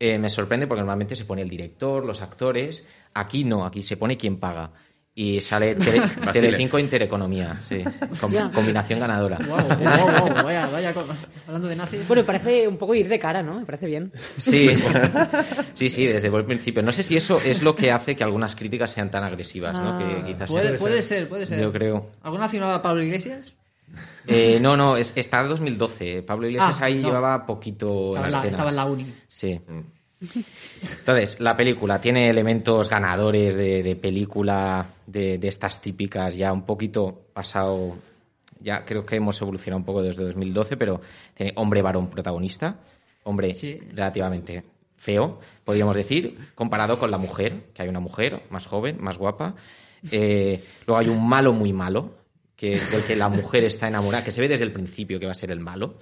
eh, me sorprende porque normalmente se pone el director, los actores. Aquí no, aquí se pone quien paga. Y sale Tele. Telecinco Intereconomía, sí. Hostia. combinación ganadora. Wow, wow, wow, vaya, vaya, co- hablando de nazis. Bueno, me parece un poco ir de cara, ¿no? Me parece bien. Sí, sí, sí, desde el principio. No sé si eso es lo que hace que algunas críticas sean tan agresivas, ¿no? Ah. Que quizás puede, sea- puede ser, puede ser. Yo creo. ¿Alguna firmaba Pablo Iglesias? Eh, no, no, es, está 2012. Pablo Iglesias Ah, ahí no. llevaba poquito en Estaba la en la, escena. estaba en la uni. Sí. Entonces, la película tiene elementos ganadores de, de película de, de estas típicas, ya un poquito pasado. Ya creo que hemos evolucionado un poco desde 2012, pero tiene hombre-varón protagonista, hombre Sí. relativamente feo, podríamos decir, comparado con la mujer, que hay una mujer más joven, más guapa. Eh, luego hay un malo muy malo, que, del que la mujer está enamorada, que se ve desde el principio que va a ser el malo.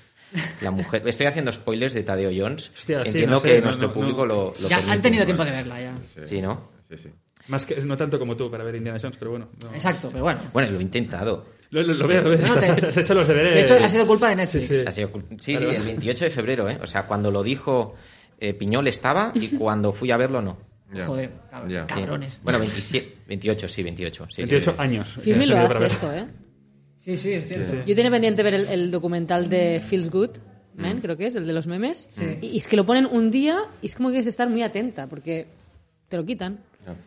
La mujer. Estoy haciendo spoilers de Tadeo Jones. Hostia, sí, Entiendo no sé, que no, nuestro no, público no. lo, lo Ya permite. han tenido tiempo de verla ya. Sí, ¿no? Sí, sí. Más que, no tanto como tú para ver Indiana Jones, pero bueno. no. Exacto, pero bueno. Bueno, lo he intentado. Lo, lo- lo veo, lo veo. No, te- Has hecho los deberes. De hecho, ha sido culpa de Netflix. Sí, sí. Ha sido sí, Claro. sí, el 28 de febrero, ¿eh? O sea, cuando lo dijo eh, Piñol estaba y cuando fui a verlo no. Ya. Joder. Sí. cabrones. Bueno, 27, 28, sí, 28. Sí, 28 sí. años. Filmi Sí, lo ha hace esto, ¿eh? Sí, sí, es cierto. Sí, sí. Yo tenía pendiente ver el, el documental de Feels Good, Man, creo que es, el de los memes. Y, y es que lo ponen un día y es como que que estar muy atenta porque te lo quitan.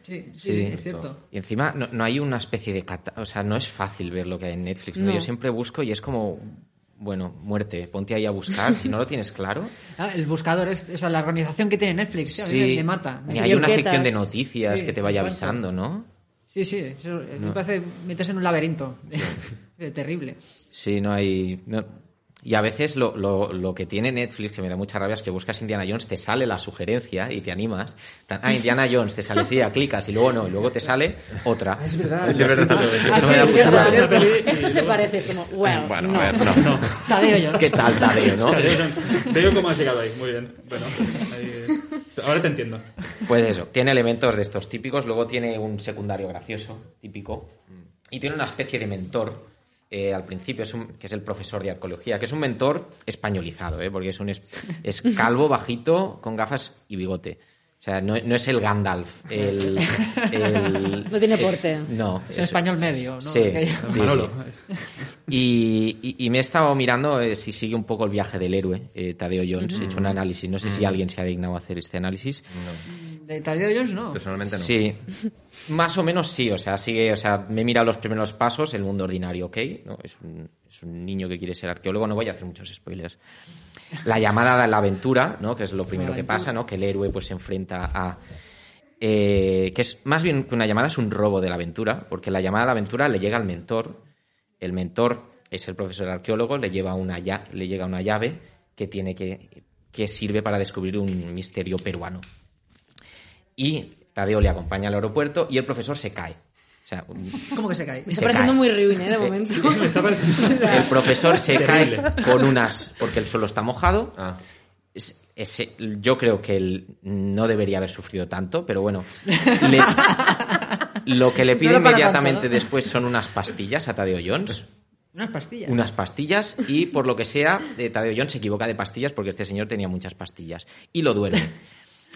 Sí, sí, Sí. es cierto. Y encima no, no hay una especie de... cata- O sea, no es fácil ver lo que hay en Netflix. ¿no? No. Yo siempre busco y es como... Bueno, muerte, ponte ahí a buscar. Si no lo tienes claro, Ah, el buscador es, o sea, la organización que tiene Netflix, a mí me, me mata. Ni Sí, hay una sección de noticias Sí, que te vaya avisando, ¿no? Sí, sí, eso, eh, me parece meterse en un laberinto. Terrible. Sí, no hay... no- Y a veces lo, lo, lo que tiene Netflix, que me da mucha rabia, es que buscas Indiana Jones, te sale la sugerencia y te animas. Ah, Indiana Jones, te sale, sí, ya clicas y luego no, y luego te sale otra. Es verdad. Es verdad. Ah, sí, es y Esto se parece, es como, well, Bueno, no. a ver, no. Tadeo Jones. ¿Qué tal, Tadeo, no? Te digo cómo has llegado ahí. Muy bien. Bueno, ahí- ahora te entiendo. Pues eso, tiene elementos de estos típicos, luego tiene un secundario gracioso, típico, y tiene una especie de mentor. eh, al principio es un, que es el profesor de arqueología, que es un mentor españolizado, ¿eh? porque es un es, es calvo, bajito, con gafas y bigote. O sea, no, no es el Gandalf, el... el- No tiene es- porte. no. Es en español medio, ¿no? Sí. Y, y- y me he estado mirando eh, si sigue un poco el viaje del héroe, eh, Tadeo Jones. He hecho un análisis. No sé si alguien se ha dignado a hacer este análisis. De Tadeo Jones no. Personalmente no. Sí, más o menos sí, o sea, sigue, o sea, me he mirado los primeros pasos, el mundo ordinario, ok, ¿no? es, un, es un niño que quiere ser arqueólogo, no voy a hacer muchos spoilers. La llamada de la aventura, ¿no? Que es lo primero que pasa, ¿no? Que el héroe pues se enfrenta a... eh, que es más bien que una llamada es un robo de la aventura, porque la llamada de la aventura le llega al mentor, el mentor es el profesor arqueólogo, le, lleva una, ya- le llega una llave que tiene que, que sirve para descubrir un misterio peruano y Tadeo le acompaña al aeropuerto y el profesor se cae. O sea, un- ¿Cómo que se cae? Me está Se pareciendo cae. muy ruin, ¿eh? De momento. Me está pareciendo- el profesor se Terrible. cae con unas porque el suelo está mojado. Ah, Es- yo creo que él no debería haber sufrido tanto, pero bueno. le- lo que le pide No inmediatamente tanto, ¿no? después son unas pastillas a Tadeo Jones. Unas pastillas. Unas pastillas y por lo que sea, eh, Tadeo Jones se equivoca de pastillas porque este señor tenía muchas pastillas y lo duerme.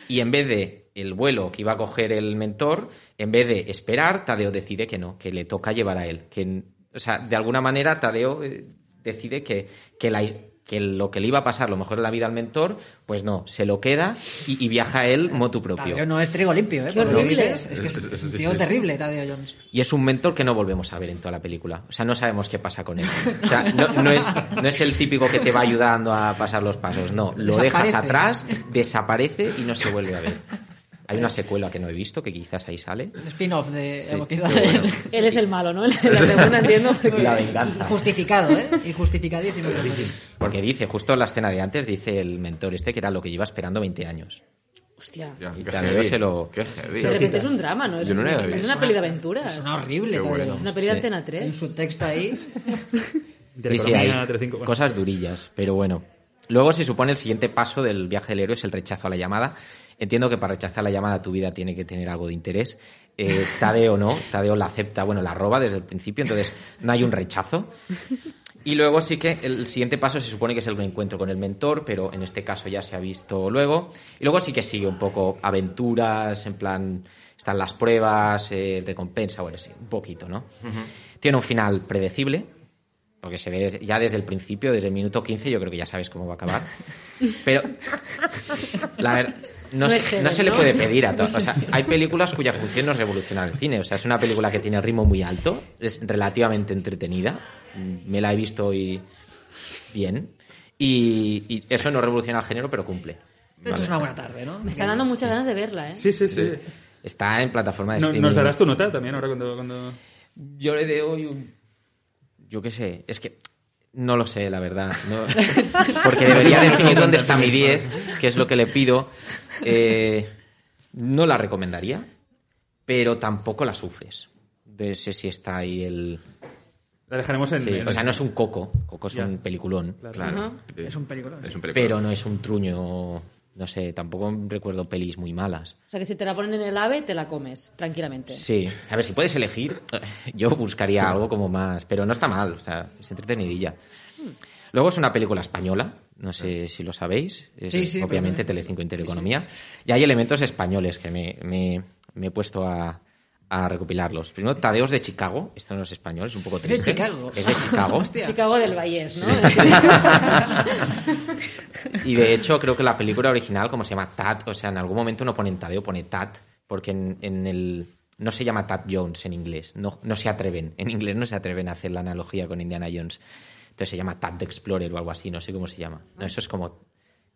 Y en vez de el vuelo que iba a coger el mentor, en vez de esperar, Tadeo decide que no, que le toca llevar a él. Que, o sea, de alguna manera Tadeo eh, decide que, que, la- que lo que le iba a pasar, lo mejor en la vida al mentor, pues no, se lo queda y, y viaja él motu propio. Tadeo no es trigo limpio, ¿eh? Qué horrible. dices, Es que es Es- es- un tío sí. terrible, Tadeo Jones. Y es un mentor que no volvemos a ver en toda la película. O sea, no sabemos qué pasa con él. O sea, no, no es, no es el típico que te va ayudando a pasar los pasos. No, lo dejas atrás, desaparece y no se vuelve a ver. Hay una secuela que no he visto, que quizás ahí sale. Un spin-off de Sí, bueno. Él es el malo, ¿no? En la segunda entiendo. porque- La venganza. Justificado, ¿eh? Y justificadísimo. Porque dice, justo en la escena de antes, dice el mentor este que era lo que lleva esperando 20 años. Hostia. Ya, Y se lo- Qué heavy. De repente es un drama, ¿no? Es, no es- es una peli de aventuras. Suena horrible Qué todo. bueno. Una peli de Sí. Antena Hay 3. un subtexto ahí. De Sí, sí, hay cosas durillas, pero bueno. Luego se supone el siguiente paso del viaje del héroe es el rechazo a la llamada. Entiendo que para rechazar la llamada tu vida tiene que tener algo de interés. Eh, Tadeo no, Tadeo la acepta, bueno, la roba desde el principio, entonces no hay un rechazo. Y luego sí que el siguiente paso se supone que es el encuentro con el mentor, pero en este caso ya se ha visto luego. Y luego sí que sigue un poco aventuras, en plan, están las pruebas, eh, recompensa, bueno, sí, un poquito, ¿no? Tiene un final predecible, porque se ve desde- ya desde el principio, desde el minuto 15, yo creo que ya sabes cómo va a acabar. Pero, la ver- no, No se- no se le puede pedir a todos. O sea, hay películas cuya función no es revolucionar el cine. O sea, es una película que tiene ritmo muy alto, es relativamente entretenida. Mm, Me la he visto y bien. Y, y eso no revoluciona el género, pero cumple. De hecho, es una buena tarde, ¿no? Me están dando muchas ganas de verla, ¿eh? Sí, sí, sí. Está en plataforma de streaming. ¿Nos darás tu nota también ahora cuando...? cuando... Yo le doy un... Yo qué sé, es que no lo sé, la verdad. no- Porque debería definir dónde está mi 10, que es lo que le pido. Eh, no la recomendaría, pero tampoco la sufres. No sé si está ahí el... La dejaremos en... sí, en- o sea, no es un coco, coco es Ya. un peliculón, Claro. Es un película. Es un película. pero no es un truño, no sé, tampoco recuerdo pelis muy malas. O sea, que si te la ponen en el AVE, te la comes, tranquilamente. Sí, a ver, si puedes elegir, yo buscaría algo como más, pero no está mal, o sea, es entretenidilla. Luego es una película española, no sé si lo sabéis, es Sí, sí, obviamente Telecinco Intereconomía, y hay elementos españoles que me, me- me he puesto a, a recopilarlos. Primero, Tadeos de Chicago, esto no es español, es un poco de triste. Chicago. Es de Chicago. Hostia. Chicago del Vallés, ¿no? Y de hecho, creo que la película original, como se llama Tat, o sea, en algún momento no ponen Tadeo, pone Tat, porque en, en el. No se llama Tat Jones en inglés, no, no se atreven. En inglés no se atreven a hacer la analogía con Indiana Jones. Entonces se llama Tat the Explorer o algo así, no sé cómo se llama. No, eso es como.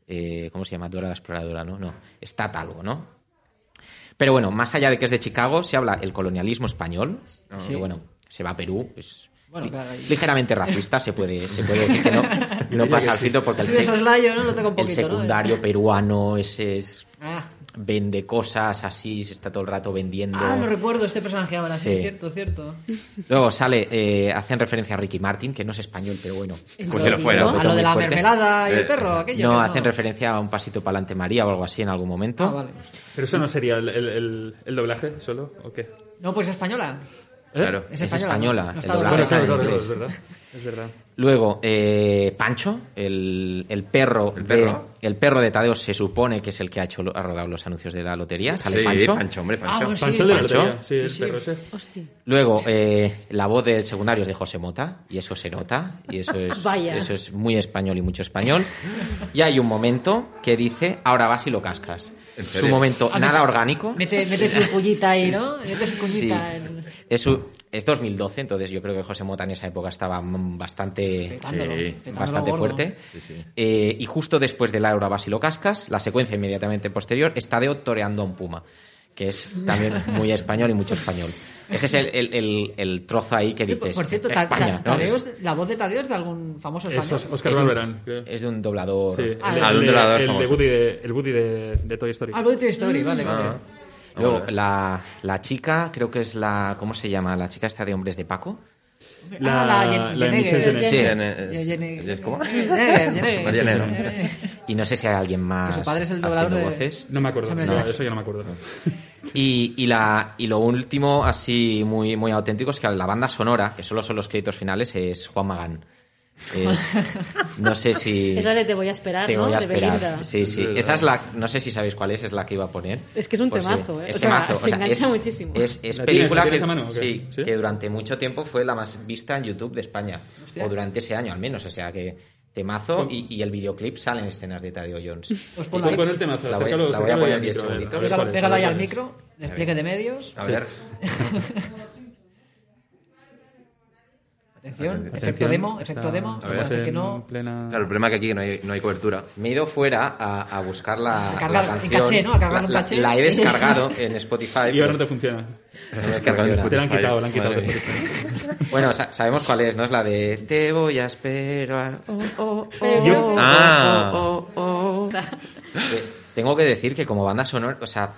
eh, ¿Cómo se llama? Dora la exploradora, ¿no? No, es Tat algo, ¿no? Pero bueno, más allá de que es de Chicago, se habla el colonialismo español, que bueno, se va a Perú, es Bueno, claro, ligeramente racista, se puede, se puede decir que no, no pasa al filtro porque el, Así de se- soslayo, ¿no? El poquito, ¿no? secundario peruano, ese es- Ah, vende cosas así, se está todo el rato vendiendo. ah, no recuerdo este personaje ahora, sí, Sí. cierto, cierto. Luego sale, eh, hacen referencia a Ricky Martin, que no es español, pero bueno. Pues se lo fuera. ¿no? A lo de la fuerte. mermelada y Eh, el perro, aquello. No, que hacen referencia a un pasito para adelante María o algo así en algún momento. Ah, vale. ¿Pero eso no sería el, el- el- el doblaje solo o qué? No, pues española. Claro. Es Es española. española, ¿no? No el está doblaje Bueno, doblada. está claro, en claro, claro, inglés. es verdad. Es verdad. Luego, eh, Pancho, el, el perro, ¿El de, perro? el perro de Tadeo se supone que es el que ha hecho ha rodado los anuncios de la lotería. Sale Sí, Pancho. Pancho, hombre, Ah, Pancho. pues sí, Pancho de la lotería, sí, el Sí, perro ese. Hostia. Luego, eh, la voz del secundario es de José Mota, y eso se nota, y eso es, Vaya. eso es muy español y mucho español. Y hay un momento que dice, ahora vas y lo cascas. Un momento Ah, nada mete- orgánico. Mete, mete su pullita ahí, ¿no? Mete su Sí. cuñita en... Es, es 2012, entonces yo creo que José Mota en esa época estaba mm, bastante, Sí, bastante fuerte. Sí, sí. Eh, y justo después de Laura vas y lo cascas, la secuencia inmediatamente posterior está de toreando a un puma, que es también muy español y mucho español. Ese es el, el- el- el trozo ahí que dices, por cierto, España, Ta- la voz de Tadeo es de algún famoso Es español. Oscar es un- Barberán, creo. Es de un doblador. Sí, el, Ah, el- de un el- doblador el de. Woody de, el Woody de, de Toy Story. Ah, voy Toy Story, vale, vale. Ah. Luego, Vale. la, la chica, creo que es la. ¿Cómo se llama? La chica esta de Hombres de Paco. La- ah, la, la de Jenegger. Michelle Jenner. Sí. En- Jenner- en- ¿Cómo? Y no sé si hay alguien más. Que su padre es el doblador haciendo de- voces. No me acuerdo, no, eso ya no me acuerdo. Y, y, la, y lo último, así muy, muy auténtico, es que la banda sonora, que solo son los créditos finales, es Juan Magán. Es- no sé si. Esa de Te voy a esperar, Te ¿no? voy a esperar. Sí, sí. Esa es la. No sé si sabéis cuál es, es la que iba a poner. Es que es un Pues sí, temazo, ¿eh? es O sea, temazo. se engancha muchísimo. Es, es ¿La película tienes- la que, tienes a mano o qué? sí, ¿Sí? que durante mucho tiempo fue la más vista en YouTube de España. Hostia. O durante ese año al menos. O sea que temazo y, y el videoclip salen escenas de Tadeo Jones. Pues Pon, ponla ahí. pon el temazo, La voy- acércalo, la voy a acércalo poner al diez micro, a ver, segunditos. a ver Pégalo, cuál es, pégalo a ahí al micro, despliegue de medios. A ver. Atención, efecto demo, efecto demo. Hacer que no. plena- Claro, el problema es que aquí no hay, no hay cobertura. Me he ido fuera a, a buscar la, A cargar la canción. caché, ¿no? A cargar la, un la- caché. la he descargado en Spotify. Y ahora no te funciona. no me funciona. Te la han quitado, la han quitado. De. Spotify. Bueno, sa- sabemos cuál es, ¿no? Es la de Te voy a esperar. Oh, oh, oh, Yo- oh, Ah. oh, oh. Eh, Tengo que decir que como banda sonora, o sea,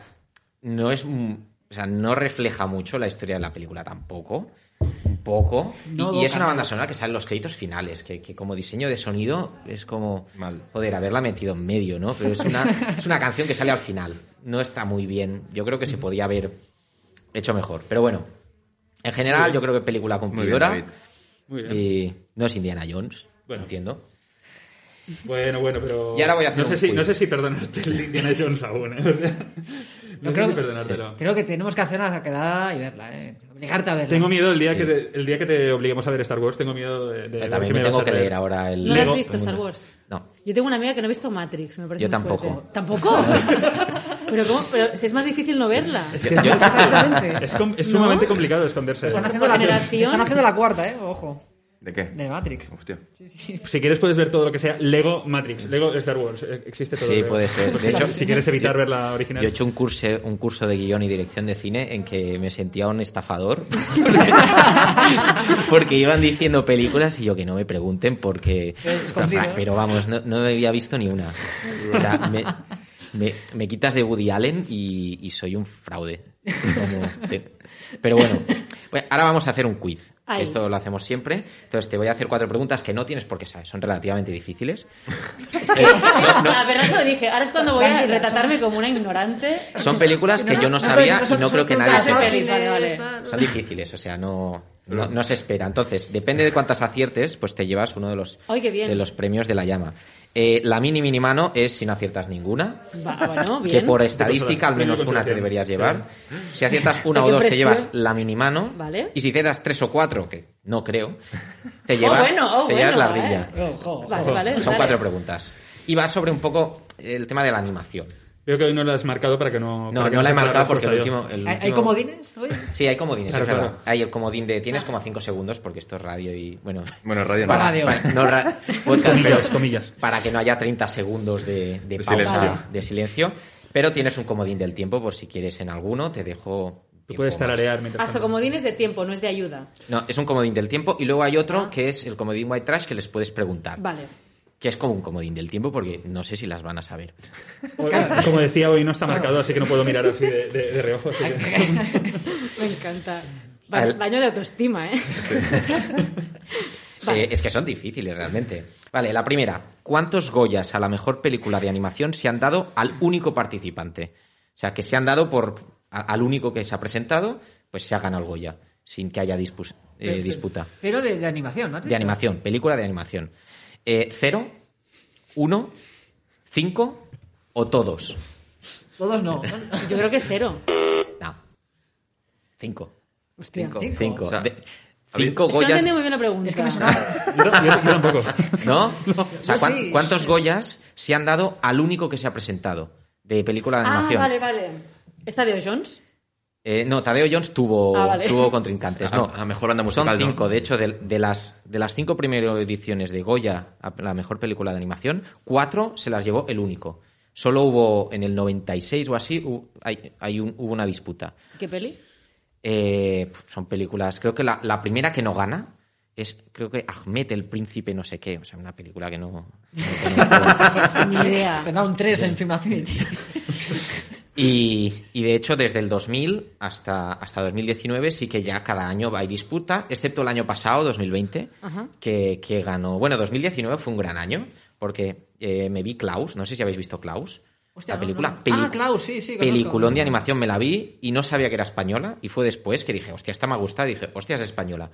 no es, o sea, no refleja mucho la historia de la película tampoco. Un poco. Y- No y, es una banda sonora que sale en los créditos finales, que, que como diseño de sonido es como... Mal. Joder, haberla metido en medio, ¿no? Pero es una, es una canción que sale al final. No está muy bien. Yo creo que se podía haber hecho mejor. Pero bueno, en general yo creo que película Muy bien, cumplidora. Muy bien. y no es Indiana Jones, Bueno. entiendo. Bueno, bueno, pero. Y ahora voy a hacer no sé un si. No sé si perdonarte el Indiana Jones aún, ¿eh? O sea, no Yo sé creo- si perdonártelo. Creo que tenemos que hacer una quedada y verla, ¿eh? Obligarte a verla. Tengo miedo el día, que te, el día que te obliguemos a ver Star Wars, tengo miedo de, de lo también que me tengo a que leer ahora el... ¿No la has visto Star. Wars? No. Yo tengo una amiga que no ha visto Matrix, me parece Yo muy tampoco. fuerte. ¿Tampoco? ¿Pero cómo? Pero si es más difícil no verla. Es que Exactamente. es, com- es ¿No? sumamente complicado esconderse. Están de- haciendo, la, generación. están haciendo la cuarta, ¿eh? Ojo. ¿De qué? De Matrix. Hostia. Si quieres puedes ver todo lo que sea Lego Matrix, Lego Star Wars, eh, existe todo. Sí, creo. puede ser. De hecho, si quieres evitar yo- ver la original. Yo he hecho un curso, un curso de guion y dirección de cine en que me sentía un estafador. porque iban diciendo películas y yo que no me pregunten porque... Pero, vamos, no, no había visto ni una. O sea, me, me- me quitas de Woody Allen y, y soy un fraude. Como te- Pero bueno, Bueno, ahora vamos a hacer un quiz. Esto lo hacemos siempre. Entonces te voy a hacer cuatro preguntas que no tienes por qué saber, son relativamente difíciles. Es que, la verdad se lo dije. Ahora es cuando voy a retratarme como una ignorante. Son películas que yo no no, sabía no y no creo que nadie sepa. pelis, vale, vale. Son difíciles, o sea, no, no, no se espera. Entonces, depende de cuántas aciertes, pues te llevas uno de los, Ay, de los premios de la llama. Eh, la mini mini mano es si no aciertas ninguna, Va, bueno, que por estadística al menos una te deberías Sí. llevar. Si aciertas una o dos, te llevas la mini mano. Vale. Y si aciertas tres o cuatro, que no creo, te Oh, llevas, bueno, oh, te llevas la ardilla. eh. Ojo. Vale, vale. Son dale. cuatro preguntas. Y va sobre un poco el tema de la animación. Veo que hoy no la has marcado para que no. No, que no la he marcado porque el último, el ¿Hay, comodines hoy? Sí, hay comodines, Claro, es verdad. claro. Hay el comodín de tienes como 5 segundos porque esto es radio y bueno, Bueno, radio no. Para radio. para- no ra- podcast, Comillas, pero comillas. para que no haya 30 segundos de, de De pausa silencio. de silencio, pero tienes un comodín del tiempo por si quieres en alguno, te dejo Tú puedes tararear mientras. Ah, so tanto. comodines de tiempo, no es de ayuda. No, es un comodín del tiempo y luego hay otro Ah. que es el comodín white trash que les puedes preguntar, Vale. Que es como un comodín del tiempo porque no sé si las van a saber. Como decía, hoy no está marcado, así que no puedo mirar así de, de- de reojo. así que- Me encanta. Ba- Al- Baño de autoestima, ¿eh? Eh, es que son difíciles realmente. Vale, la primera. ¿Cuántos Goyas a la mejor película de animación se han dado al único participante? O sea, que se han dado por a- al único que se ha presentado, pues se ha ganado el Goya, sin que haya dispus- eh, disputa. Pero de, de animación, ¿no? De animación, película de animación. Eh, ¿Cero? ¿Uno? ¿Cinco? ¿O todos? Todos no. Yo creo que cero. No. Cinco. Hostia. Cinco. Cinco. Cinco. O sea, De- cinco Es que no Goyas. entendí muy bien la pregunta. Es que me sonaba. Yo, yo- yo tampoco. ¿No? O sea, Yo ¿cuán- sí. ¿cuántos Goyas se han dado al único que se ha presentado de película de Ah, animación? vale, vale. ¿Está de Jones? Eh, no, Tadeo Jones tuvo, Ah, vale. tuvo contrincantes. No, A- a mejor banda Son musical, ¿no? cinco. De hecho, de, de las, de las cinco primeras ediciones de Goya, a la mejor película de animación, cuatro se las llevó el único. Solo hubo en el 96 o así, hu- hay, hay un- hubo una disputa. ¿Qué peli? Eh, son películas. Creo que la, la primera que no gana es, creo que Ahmed el príncipe, no sé qué. O sea, una película que no. no. Ni idea. Te da un 3 en Film. Y, y de hecho, desde el 2000 hasta, hasta 2019 sí que ya cada año hay disputa, excepto el año pasado, 2020, Ajá. que, que ganó. Bueno, 2019 fue un gran año, porque eh, me vi Klaus, no sé si habéis visto Klaus. Hostia, la no, película. no. peli- Ah, Klaus, sí, sí, conozco. Peliculón de animación me la vi y no sabía que era española. Y fue después que dije, hostia, esta me ha gustado. Y dije, hostia, es española.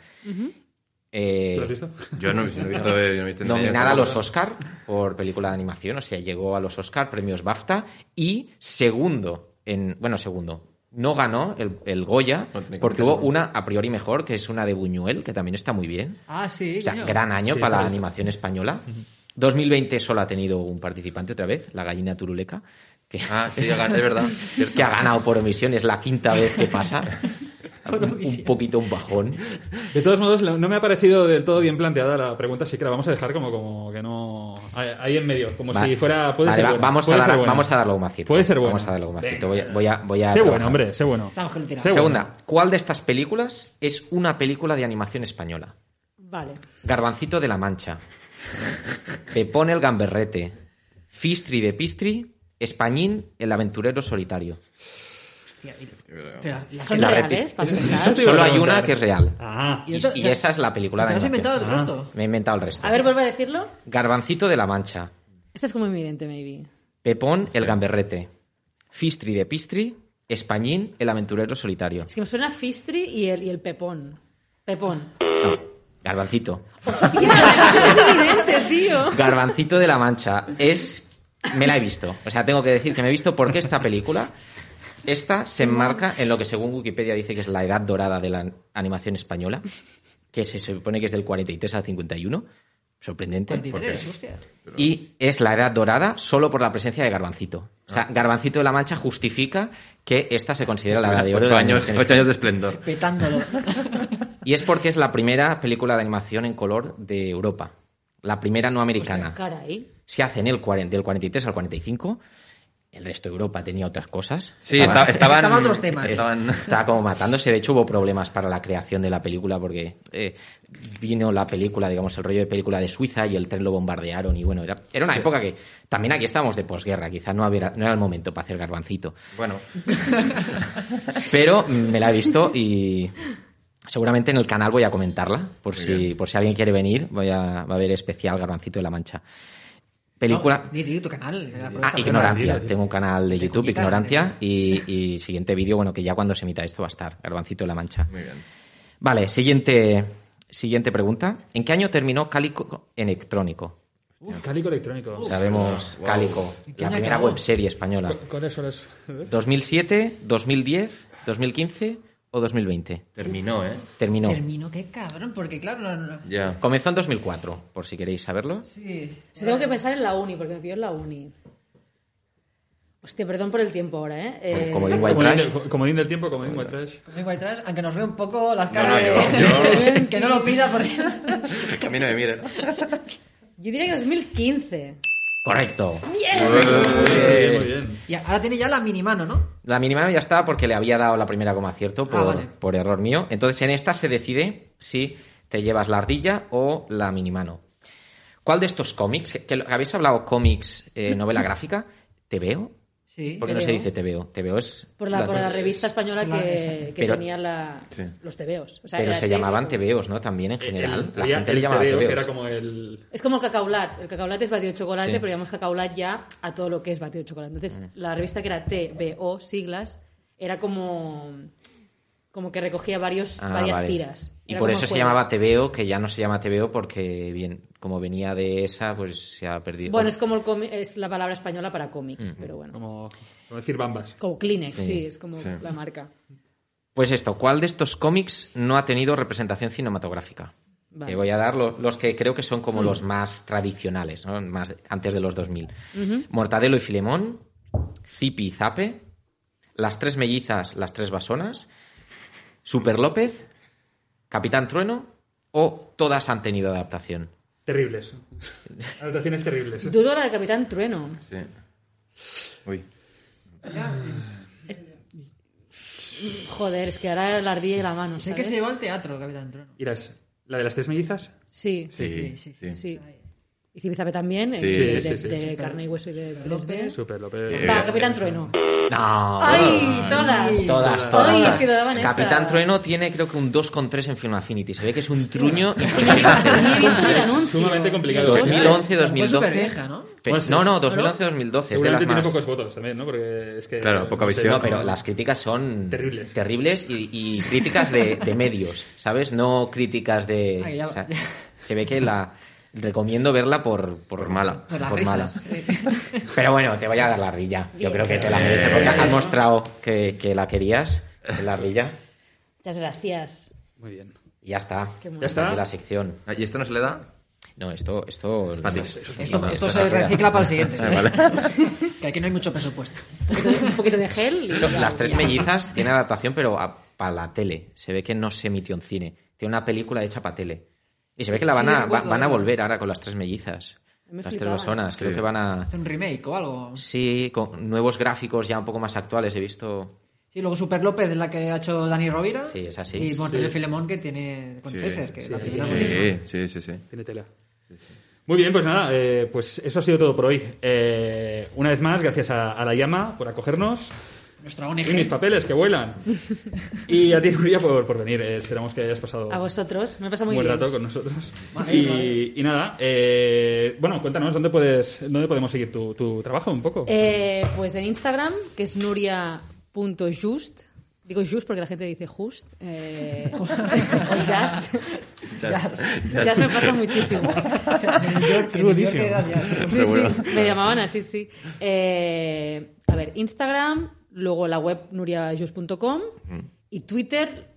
Eh, ¿Tú lo has visto? Yo no, he visto. no he visto nominada a los Oscar por película de animación, o sea, llegó a los Oscar, premios BAFTA, y segundo, en, bueno, segundo, no ganó el, el Goya, No porque que hubo una a priori mejor, que es una de Buñuel, que también está muy bien. Ah, sí. O sea, gran año Sí, para la animación española. 2020 solo ha tenido un participante otra vez, la gallina turuleca, que, Ah, sí, es verdad. que ha ganado por omisión, es la quinta vez que pasa. un poquito un bajón. De todos modos, no me ha parecido del todo bien planteada la pregunta, así que la vamos a dejar como, como que no. Ahí en medio, como si fuera. Puede Vale, ser va- buena, vamos, puede a ser dar, buena. vamos a darle un macito. Puede ser buena. Vamos a darle un macito. Voy a, voy a, voy a Sé bueno, hombre, sé bueno. Segunda, ¿cuál de estas películas es una película de animación española? Vale. Garbancito de la Mancha, Pepón el Gamberrete, Fistri de Pistri, Españín el aventurero solitario. Pero la Son la reales, para empezar. te Solo hay una que es real. Ah, Y, esa es la película ¿Te de has animación. inventado el resto? Me he inventado el resto. A ver, vuelve a decirlo. Garbancito de la Mancha, Este es como evidente, maybe. Pepón el Gamberrete, Fistri de Pistri, Españín el aventurero solitario. Es que me suena Fistri y el, y el Pepón. Pepón. No, Garbancito. es evidente, tío. Garbancito de la Mancha es. Me la he visto. O sea, tengo que decir que me he visto porque esta película. Esta se enmarca en lo que según Wikipedia dice que es la edad dorada de la animación española, que se supone que es del 43 al 51. Sorprendente. porque- 23, hostia. Y es la edad dorada solo por la presencia de Garbancito. O sea, Garbancito de la Mancha justifica que esta se considera la edad de oro. Ocho de años, animación ocho años de esplendor. Petándolo. y es porque es la primera película de animación en color de Europa. La primera no americana. Caray. Se hace en el 40, del 43 al 45. El resto de Europa tenía otras cosas. Sí, Estaba- esta- estaban, estaban otros temas. Estaban... Estaba como matándose. De hecho, hubo problemas para la creación de la película porque eh, vino la película, digamos, el rollo de película de Suiza y el tren lo bombardearon. Y bueno, era, era una época que también aquí estábamos de posguerra. Quizá no, había- no era el momento para hacer garbancito. Bueno, Pero me la he visto y seguramente en el canal voy a comentarla. Por, si, por si alguien quiere venir, voy a, va a haber especial Garbancito de la Mancha. Película. No, di, di tu canal. Ah. Ignorancia. Dilo, dilo. Tengo un canal de Sí, YouTube, cuñita, Ignorancia, y, y siguiente vídeo, bueno, que ya cuando se emita esto va a estar, Garbancito de la Mancha. muy bien. Vale, siguiente, siguiente pregunta. ¿En qué año terminó Cálico electrónico? Cálico electrónico. Sabemos Cálico, qué la año primera webserie española. ¿Cu- ¿Cuáles son las.? ¿2007, 2010, 2015 o 2020? Terminó, ¿eh? Terminó. Termino, qué cabrón, porque claro, no, no- Ya. Comenzó en 2004, por si queréis saberlo. Sí. Tengo que pensar en la uni, porque me pilló en la uni. Hostia, perdón por el tiempo ahora, ¿eh? Eh, Como White Trash. Comodín del tiempo, comodín white trash. Vengo atrás, aunque nos ve un poco las caras no, yo- que no lo pida porque... Que a mí no me mire. Yo diría que 2015. Correcto. Muy bien, muy bien. Y ahora tiene ya la mini mano, ¿no? La mínima ya está porque le había dado la primera como acierto por, Ah, vale. por error mío. Entonces en esta se decide si te llevas la ardilla o la minimano. ¿Cuál de estos cómics? Que, que habéis hablado cómics, eh, novela gráfica, ¿te veo? Sí. ¿Por qué no TVO. se dice te veo? Te veo es... Por la, por la revista española la- que, que Pero- tenía la, Sí. los tebeos. O sea, Pero se TV, llamaban tebeos, ¿no? También en general. El- la gente el le llamaba tebeos. era como el. Es como el cacaulat. El cacaulat es batido de chocolate, Sí. pero llamamos cacaulat ya a todo lo que es batido de chocolate. Entonces, la revista que era TBO, siglas, era como, como que recogía varios, Ah, varias vale. tiras. Y Era por eso se llamaba TVO, que ya no se llama TVO porque, bien, como venía de esa, pues se ha perdido. Bueno, es como el cómic- es la palabra española para cómic, Mm. pero bueno. Como, como decir bambas. Como Kleenex, sí, Sí. es como Sí. la marca. Pues esto, ¿cuál de estos cómics no ha tenido representación cinematográfica? Vale. Te voy a dar lo- los que creo que son como los más tradicionales, ¿no? más antes de los 2000. Mortadelo y Filemón, Zipi y Zape, Las tres mellizas, las tres basonas, Super López, Capitán Trueno o todas han tenido adaptación. Terribles. Adaptaciones terribles. Dudo la de Capitán Trueno. Sí. Uy. Joder, es que ahora la ardilla y la mano, Sé que se llevó al teatro, Capitán Trono. Irás, ¿la de las tres mellizas? Sí, Sí, sí, sí. sí. Y Cibizape también, Sí, de, sí, de- sí, de sí. carne y hueso y de 3D. Super López. Eh, Va, Capitán Trueno. No. ¡Ay, todas! Todas, todas. Ay, es que daban esa. Capitán Trueno tiene creo que un 2,3 en Film Affinity. Se ve que es un truño Ni he visto el anuncio. Sumamente complicado. 2011, Fue 2012. súper vieja, ¿no? Bueno, no, no, sí. 2011, 2012. Es de Seguramente las tiene más... pocos votos también, ¿no? Porque es que. Claro, poca visión. No, pero las críticas son Terribles. terribles y, y críticas de, de medios, ¿sabes? No críticas de... Ay, ya- o sea, se ve que la... Recomiendo verla por, por, mala. Por las por mala. Pero bueno, te voy a dar la ardilla. Yo creo que te la mereces porque has mostrado que, que la querías, la ardilla. Muchas gracias. Muy bien. Y ya está. Ya está. La sección. Ah, ¿Y esto no se le da? No, esto... esto, Fácil. Esto, no, esto esto se recicla para el siguiente. Ah, vale. que aquí no hay mucho presupuesto. Un poquito de, gel. y. Las tres mellizas tiene adaptación, pero a- para la tele. Se ve que no se emitió en cine. Tiene una película hecha para tele. Y se ve que la Sí, van a, van a volver ahora con las tres mellizas. Me Las tres personas. Creo que van a... Hace un remake o algo. Sí, con nuevos gráficos ya un poco más actuales. He visto... Sí, luego Super López es la que ha hecho Dani Rovira. Sí, es así. Y Mortadelo Sí. Filemón que tiene con Sí, César, que sí, la primera sí, es buenísima. Sí, sí, sí, sí. Tiene tela. Muy bien, pues nada, eh, pues eso ha sido todo por hoy. Eh, una vez más, gracias a, a la llama por acogernos. Nuestra Y mis ONG. papeles que vuelan. Y a ti, Nuria, por, por venir. Eh, esperamos que hayas pasado A vosotros, me pasa un muy buen bien. rato con nosotros. Vale, Y, vale. y nada, eh, bueno, cuéntanos, ¿dónde, puedes, dónde podemos seguir tu, tu trabajo un poco? Eh, pues en Instagram, que es nuria.just. Digo just porque la gente dice just. eh, o just. Just me pasa muchísimo. York, York sí. Sí, sí, me llamaban así, sí. Eh, a ver, Instagram, luego la web nuriajust.com y Twitter.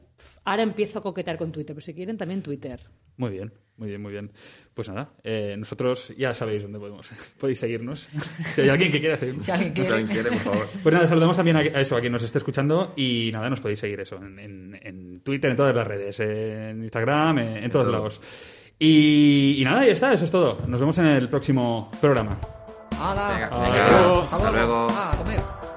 Ahora empiezo a coquetear con Twitter, pero si quieren también Twitter. Muy bien, muy bien, muy bien. Pues nada, eh, nosotros ya sabéis dónde podemos, podéis seguirnos. Si hay alguien que quiera seguirnos. Si alguien Si quiere. alguien quiere, por favor. Pues nada, saludamos también a, a eso, a quien nos esté escuchando y nada, nos podéis seguir eso en, en- en Twitter, en todas las redes, en Instagram, en, en todos todo. lados. Y, y nada, ya está, eso es todo. Nos vemos en el próximo programa. Hala. Venga, Hasta venga, luego. hasta luego. Ah.